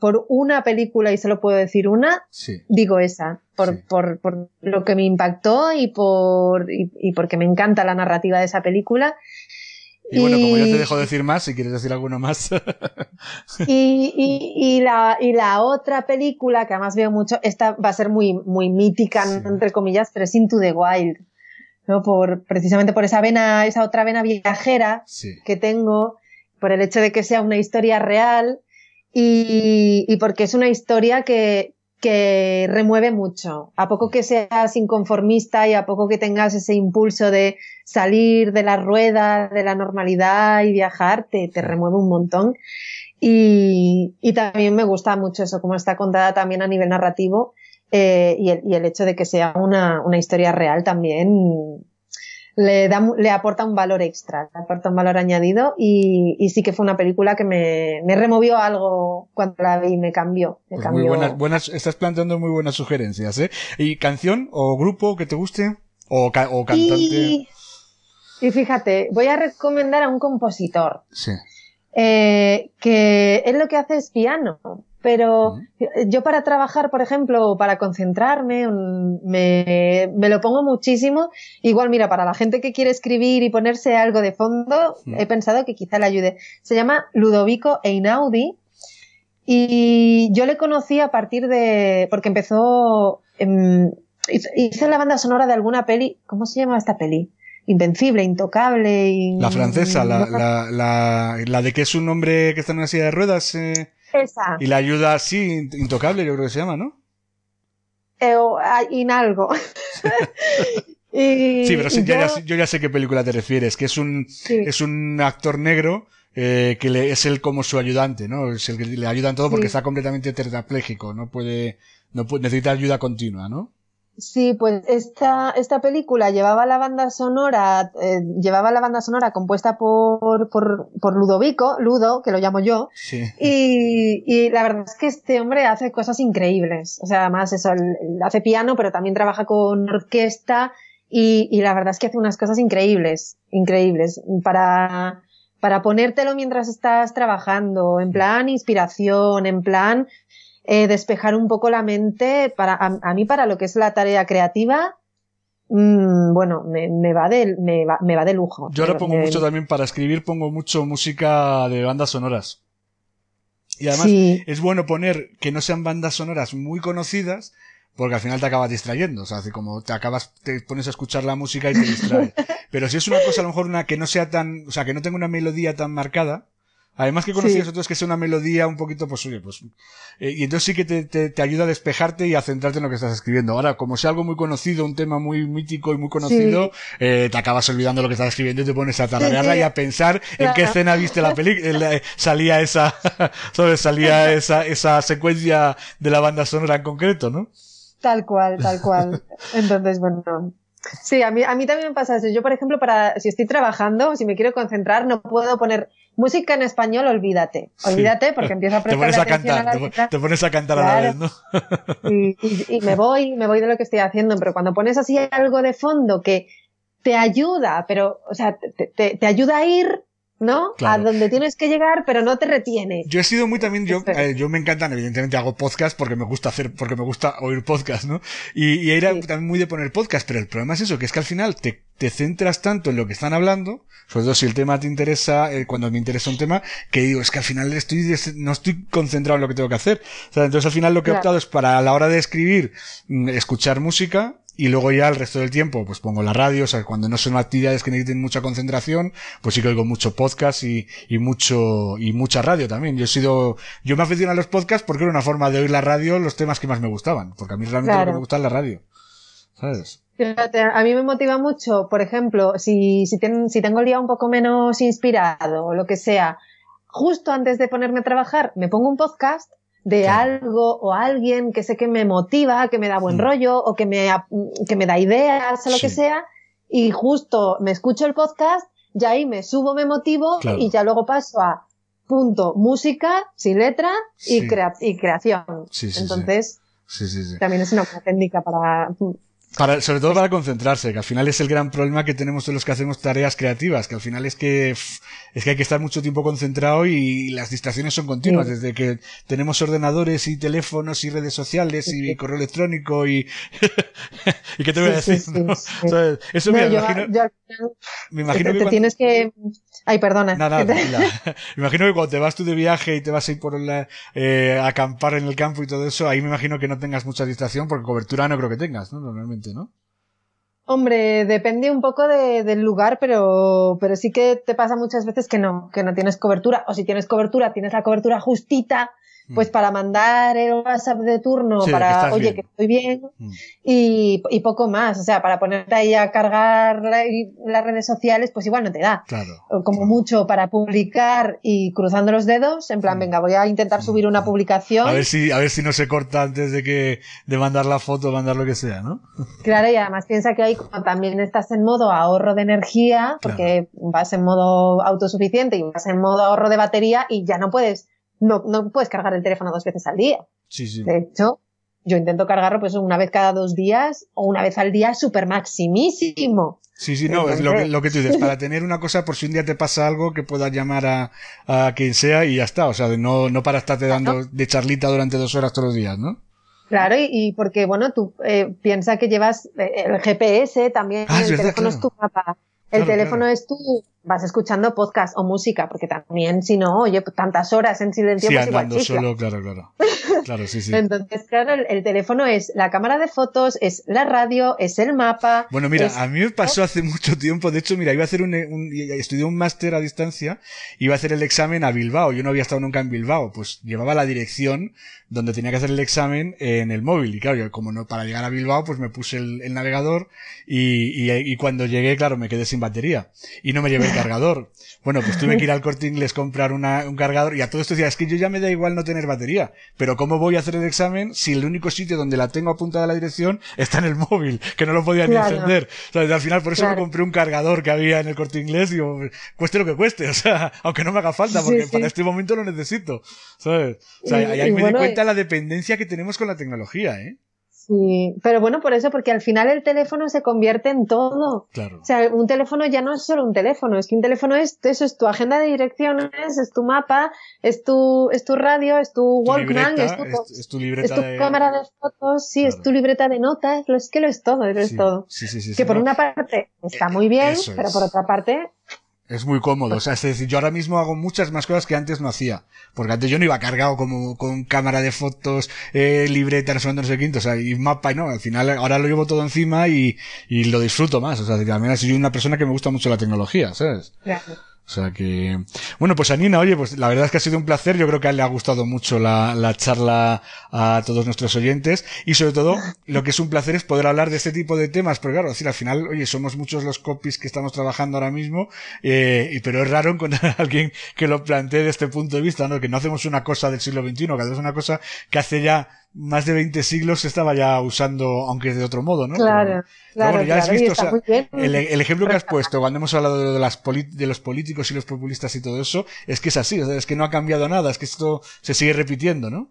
por una película y solo puedo decir una, digo esa, por, por, por, lo que me impactó y, por, y, porque me encanta la narrativa de esa película. Y, bueno, como ya te dejo decir más, si quieres decir alguno más. y, y, la, y la otra película que además veo mucho, esta va a ser muy, muy mítica, entre comillas, pero es Into the Wild. ¿no? Por, precisamente por esa vena, esa otra vena viajera que tengo, por el hecho de que sea una historia real y, y porque es una historia que, que remueve mucho. A poco que seas inconformista y a poco que tengas ese impulso de salir de la rueda, de la normalidad y viajar, te, te remueve un montón. Y, y, también me gusta mucho eso, como está contada también a nivel narrativo eh, y, el, y, el, hecho de que sea una, una historia real también le, da, le aporta un valor extra, le aporta un valor añadido y, y sí que fue una película que me, me, removió algo cuando la vi, me cambió. Me pues cambió. Muy buenas, buenas, estás planteando muy buenas sugerencias, ¿eh? ¿Y canción o grupo que te guste? ¿O, ca o cantante? Y, y, fíjate, voy a recomendar a un compositor. Sí. Eh, que él lo que hace es piano pero yo para trabajar, por ejemplo, para concentrarme, me, me, lo pongo muchísimo. Igual, mira, para la gente que quiere escribir y ponerse algo de fondo, he pensado que quizá le ayude. Se llama Ludovico Einaudi y yo le conocí a partir de, porque empezó, en, hizo la banda sonora de alguna peli, ¿cómo se llama esta peli? Invencible, intocable. Y, la francesa, la, la, la, la, de que es un hombre que está en una silla de ruedas. Eh... Esa. Y la ayuda así, intocable, yo creo que se llama, ¿no? Eh, o, Inalgo. y, sí, pero sí, yo... Ya, yo ya sé qué película te refieres, que es un, sí. es un actor negro eh, que le, es él como su ayudante, ¿no? Es el que le ayuda en todo porque sí. está completamente tetrapléjico, no puede, no puede, necesita ayuda continua, ¿no? Sí, pues esta, esta película llevaba la banda sonora, eh, llevaba la banda sonora compuesta por, por, por, Ludovico, Ludo, que lo llamo yo, sí. y, y, la verdad es que este hombre hace cosas increíbles. O sea, además eso, hace piano, pero también trabaja con orquesta, y, y la verdad es que hace unas cosas increíbles, increíbles, para, para ponértelo mientras estás trabajando, en plan inspiración, en plan eh, despejar un poco la mente para a, a, mí para lo que es la tarea creativa mmm, bueno me, me, va de me va, me va de lujo yo ahora pongo mucho también para escribir pongo mucho música de bandas sonoras y además sí. es bueno poner que no sean bandas sonoras muy conocidas porque al final te acabas distrayendo, o sea, así como te acabas, te pones a escuchar la música y te distrae. Pero si es una cosa, a lo mejor una que no sea tan, o sea, que no tenga una melodía tan marcada, Además que conocías sí. otros que sea una melodía un poquito, pues oye, pues... Eh, y entonces sí que te, te, te, ayuda a despejarte y a centrarte en lo que estás escribiendo. Ahora, como sea algo muy conocido, un tema muy mítico y muy conocido, sí. eh, te acabas olvidando lo que estás escribiendo y te pones a tararearla sí, y a pensar claro. en qué escena viste la película. salía esa, ¿sabes? Salía esa, esa secuencia de la banda sonora en concreto, ¿no? Tal cual, tal cual. Entonces, bueno, Sí, a mí, a mí también me pasa eso. Yo, por ejemplo, para, si estoy trabajando, si me quiero concentrar, no puedo poner música en español, olvídate. Olvídate porque empiezo a prestar te pones a atención cantar, a la te, te, pones a cantar claro. a la vez, ¿no? y, y, y, me voy, me voy de lo que estoy haciendo, pero cuando pones así algo de fondo que te ayuda, pero, o sea, te, te, te ayuda a ir ¿no? Claro. A donde tienes que llegar, pero no te retiene. Yo he sido muy también, yo, eh, yo me encantan, evidentemente hago podcast porque me gusta hacer, porque me gusta oír podcast, ¿no? Y, y era sí. también muy de poner podcast, pero el problema es eso, que es que al final te, te centras tanto en lo que están hablando, sobre todo si el tema te interesa, eh, cuando me interesa un tema, que digo, es que al final estoy, no estoy concentrado en lo que tengo que hacer. O sea, entonces al final lo que claro. he optado es para a la hora de escribir, mm, escuchar música, y luego ya el resto del tiempo pues pongo la radio, o sea, cuando no son actividades que necesiten mucha concentración, pues sí que oigo mucho podcast y, y mucho, y mucha radio también. Yo he sido, yo me aficioné a los podcasts porque era una forma de oír la radio los temas que más me gustaban, porque a mí realmente claro. lo que me gusta es la radio. ¿Sabes? Fíjate, a mí me motiva mucho, por ejemplo, si, si, ten, si tengo el día un poco menos inspirado o lo que sea, justo antes de ponerme a trabajar, me pongo un podcast de algo o alguien que sé que me motiva, que me da buen mm. rollo o que me, que me da ideas o lo sí. que sea y justo me escucho el podcast y ahí me subo, me motivo claro. y ya luego paso a punto música sin letra y, crea y creación. Entonces, también es una técnica para Para, sobre todo para concentrarse, que al final es el gran problema que tenemos todos los que hacemos tareas creativas, que al final es que es que hay que estar mucho tiempo concentrado y las distracciones son continuas, desde que tenemos ordenadores y teléfonos y redes sociales y correo electrónico y y qué te voy a decir. Eso me, imagino, me imagino. que te tienes que Ay, perdona. Nada, nada, me imagino que cuando te vas tú de viaje y te vas a ir por la, eh, acampar en el campo y todo eso, ahí me imagino que no tengas mucha distracción porque cobertura no creo que tengas, ¿no? Normalmente, ¿no? Hombre, depende un poco de, del lugar, pero, pero sí que te pasa muchas veces que no, que no tienes cobertura. O si tienes cobertura, tienes la cobertura justita pues mm. para mandar el WhatsApp de turno, para, oye, que estoy bien, mm. y, y, poco más. O sea, para ponerte ahí a cargar las redes sociales, pues igual no te da. Claro. Como mucho para publicar y cruzando los dedos, en plan, mm. venga, voy a intentar subir una publicación. A ver si, a ver si no se corta antes de que, de mandar la foto, mandar lo que sea, ¿no? Claro, y además piensa que ahí también estás en modo ahorro de energía, porque vas en modo autosuficiente y vas en modo ahorro de batería y ya no puedes no, no puedes cargar el teléfono dos veces al día. Sí, sí. De hecho, yo intento cargarlo pues una vez cada dos días o una vez al día súper maximísimo. Sí, sí, no, es lo que, lo que tú dices, para tener una cosa por si un día te pasa algo que puedas llamar a, a quien sea y ya está, o sea, no, no para estarte dando de charlita durante dos horas todos los días, ¿no? Claro, y, porque, bueno, tú eh, piensa que llevas eh, el GPS, también ah, el teléfono es tu mapa. El teléfono es tu, vas escuchando podcast o música, porque también si no, oye, tantas horas en silencio, sí, pues andando solo, claro, claro. Claro, sí, sí. Entonces, claro, el, teléfono es la cámara de fotos, es la radio, es el mapa. Bueno, mira, a mí me pasó hace mucho tiempo, de hecho, mira, iba a hacer un, un estudié un máster a distancia, iba a hacer el examen a Bilbao, yo no había estado nunca en Bilbao, pues llevaba la dirección donde tenía que hacer el examen en el móvil, y claro, yo como no, para llegar a Bilbao, pues me puse el, el navegador, y, y, y cuando llegué, claro, me quedé sin batería, y no me llevé el cargador. Bueno, pues tuve que ir al corte inglés comprar una, un cargador y a todo esto decía, es que yo ya me da igual no tener batería, pero ¿cómo voy a hacer el examen si el único sitio donde la tengo apuntada la dirección está en el móvil, que no lo podía ni encender? O sea, al final por eso me compré un cargador que había en el corte inglés y digo, cueste lo que cueste, o sea, aunque no me haga falta, porque para este momento lo necesito, ¿sabes? O sea, ahí me di cuenta la dependencia que tenemos con la tecnología, ¿eh? Sí, pero bueno, por eso, porque al final el teléfono se convierte en todo. Claro. O sea, un teléfono ya no es solo un teléfono, es que un teléfono es eso, es tu agenda de direcciones, es tu mapa, es tu, es tu radio, es tu Walkman, es, tu, es, tu, libreta es tu cámara de fotos, sí, es tu libreta de notas, es que lo es todo, lo es todo. Sí, sí, sí, que por una parte está muy bien, pero por otra parte es muy cómodo. O sea, es decir, yo ahora mismo hago muchas más cosas que antes no hacía. Porque antes yo no iba cargado como con cámara de fotos, eh, libreta, no sé quinto, o sea, y mapa y no. Al final ahora lo llevo todo encima y, y lo disfruto más. O sea, también soy una persona que me gusta mucho la tecnología, ¿sabes? O sea que, bueno, pues Anina, oye, pues la verdad es que ha sido un placer. Yo creo que a él le ha gustado mucho la, la charla a todos nuestros oyentes y sobre todo lo que es un placer es poder hablar de este tipo de temas, porque claro, decir, al final, oye, somos muchos los copies que estamos trabajando ahora mismo, eh, pero es raro encontrar a alguien que lo plantee desde este punto de vista, ¿no? Que no hacemos una cosa del siglo XXI, que hacemos una cosa que hace ya más de 20 siglos se estaba ya usando, aunque de otro modo, ¿no? Claro, claro. ya has visto, el, ejemplo que has puesto cuando hemos hablado de, las de los políticos y los populistas y todo eso, es que es así, es que no ha cambiado nada, es que esto se sigue repitiendo, ¿no?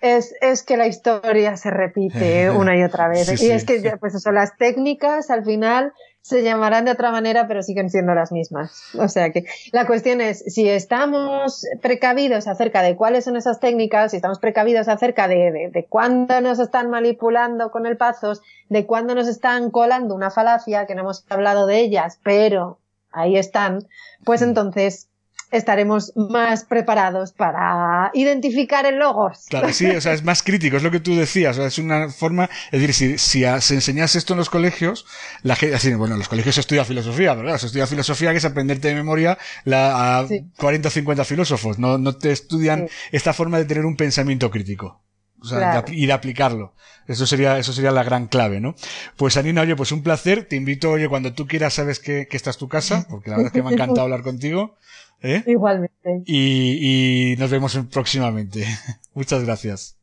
Es, es que la historia se repite una y otra vez. y es que, pues eso, las técnicas al final se llamarán de otra manera, pero siguen siendo las mismas. O sea que la cuestión es, si estamos precavidos acerca de cuáles son esas técnicas, si estamos precavidos acerca de, de, cuándo nos están manipulando con el pazos, de cuándo nos están colando una falacia, que no hemos hablado de ellas, pero ahí están, pues entonces estaremos más preparados para identificar el logos. Claro, sí, o sea, es más crítico, es lo que tú decías, o sea, es una forma, es decir, si, si se enseñase esto en los colegios, la gente, así, bueno, en los colegios se estudia filosofía, claro, se estudia filosofía que es aprenderte de memoria la, a 40 o 50 filósofos, no, no te estudian esta forma de tener un pensamiento crítico. O sea, y de aplicarlo. Eso sería, eso sería la gran clave, ¿no? Pues Anina, oye, pues un placer. Te invito, oye, cuando tú quieras, sabes que, que esta es tu casa, porque la verdad es que me ha encantado hablar contigo. ¿Eh? Igualmente. Y, y nos vemos próximamente. Muchas gracias.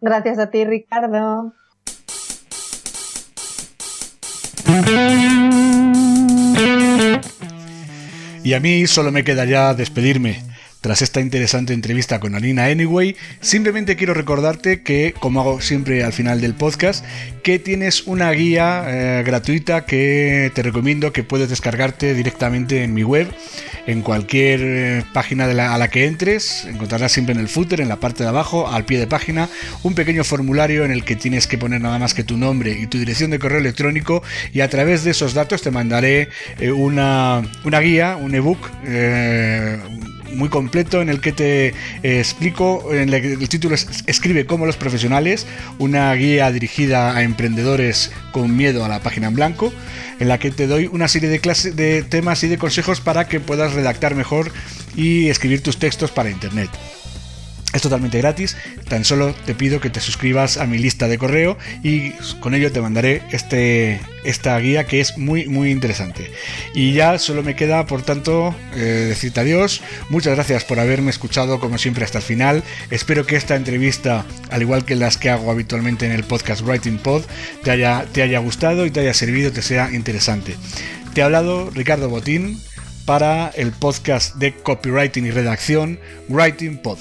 Gracias a ti, Ricardo. Y a mí solo me queda ya despedirme. Tras esta interesante entrevista con Alina Anyway, simplemente quiero recordarte que, como hago siempre al final del podcast, que tienes una guía eh, gratuita que te recomiendo que puedes descargarte directamente en mi web, en cualquier eh, página a la que entres, encontrarás siempre en el footer, en la parte de abajo, al pie de página, un pequeño formulario en el que tienes que poner nada más que tu nombre y tu dirección de correo electrónico y a través de esos datos te mandaré eh, una, guía, un ebook muy completo en el que te eh, explico, en el, título es Escribe como los profesionales, una guía dirigida a emprendedores con miedo a la página en blanco, en la que te doy una serie de, de temas y de consejos para que puedas redactar mejor y escribir tus textos para Internet. Es totalmente gratis, tan solo te pido que te suscribas a mi lista de correo y con ello te mandaré este, esta guía que es muy muy interesante. Y ya solo me queda por tanto eh, decirte adiós, muchas gracias por haberme escuchado como siempre hasta el final, espero que esta entrevista, al igual que las que hago habitualmente en el podcast Writing Pod, te haya, te haya gustado y te haya servido, te sea interesante. Te ha hablado Ricardo Botín, para el podcast de copywriting y redacción Writing Pod.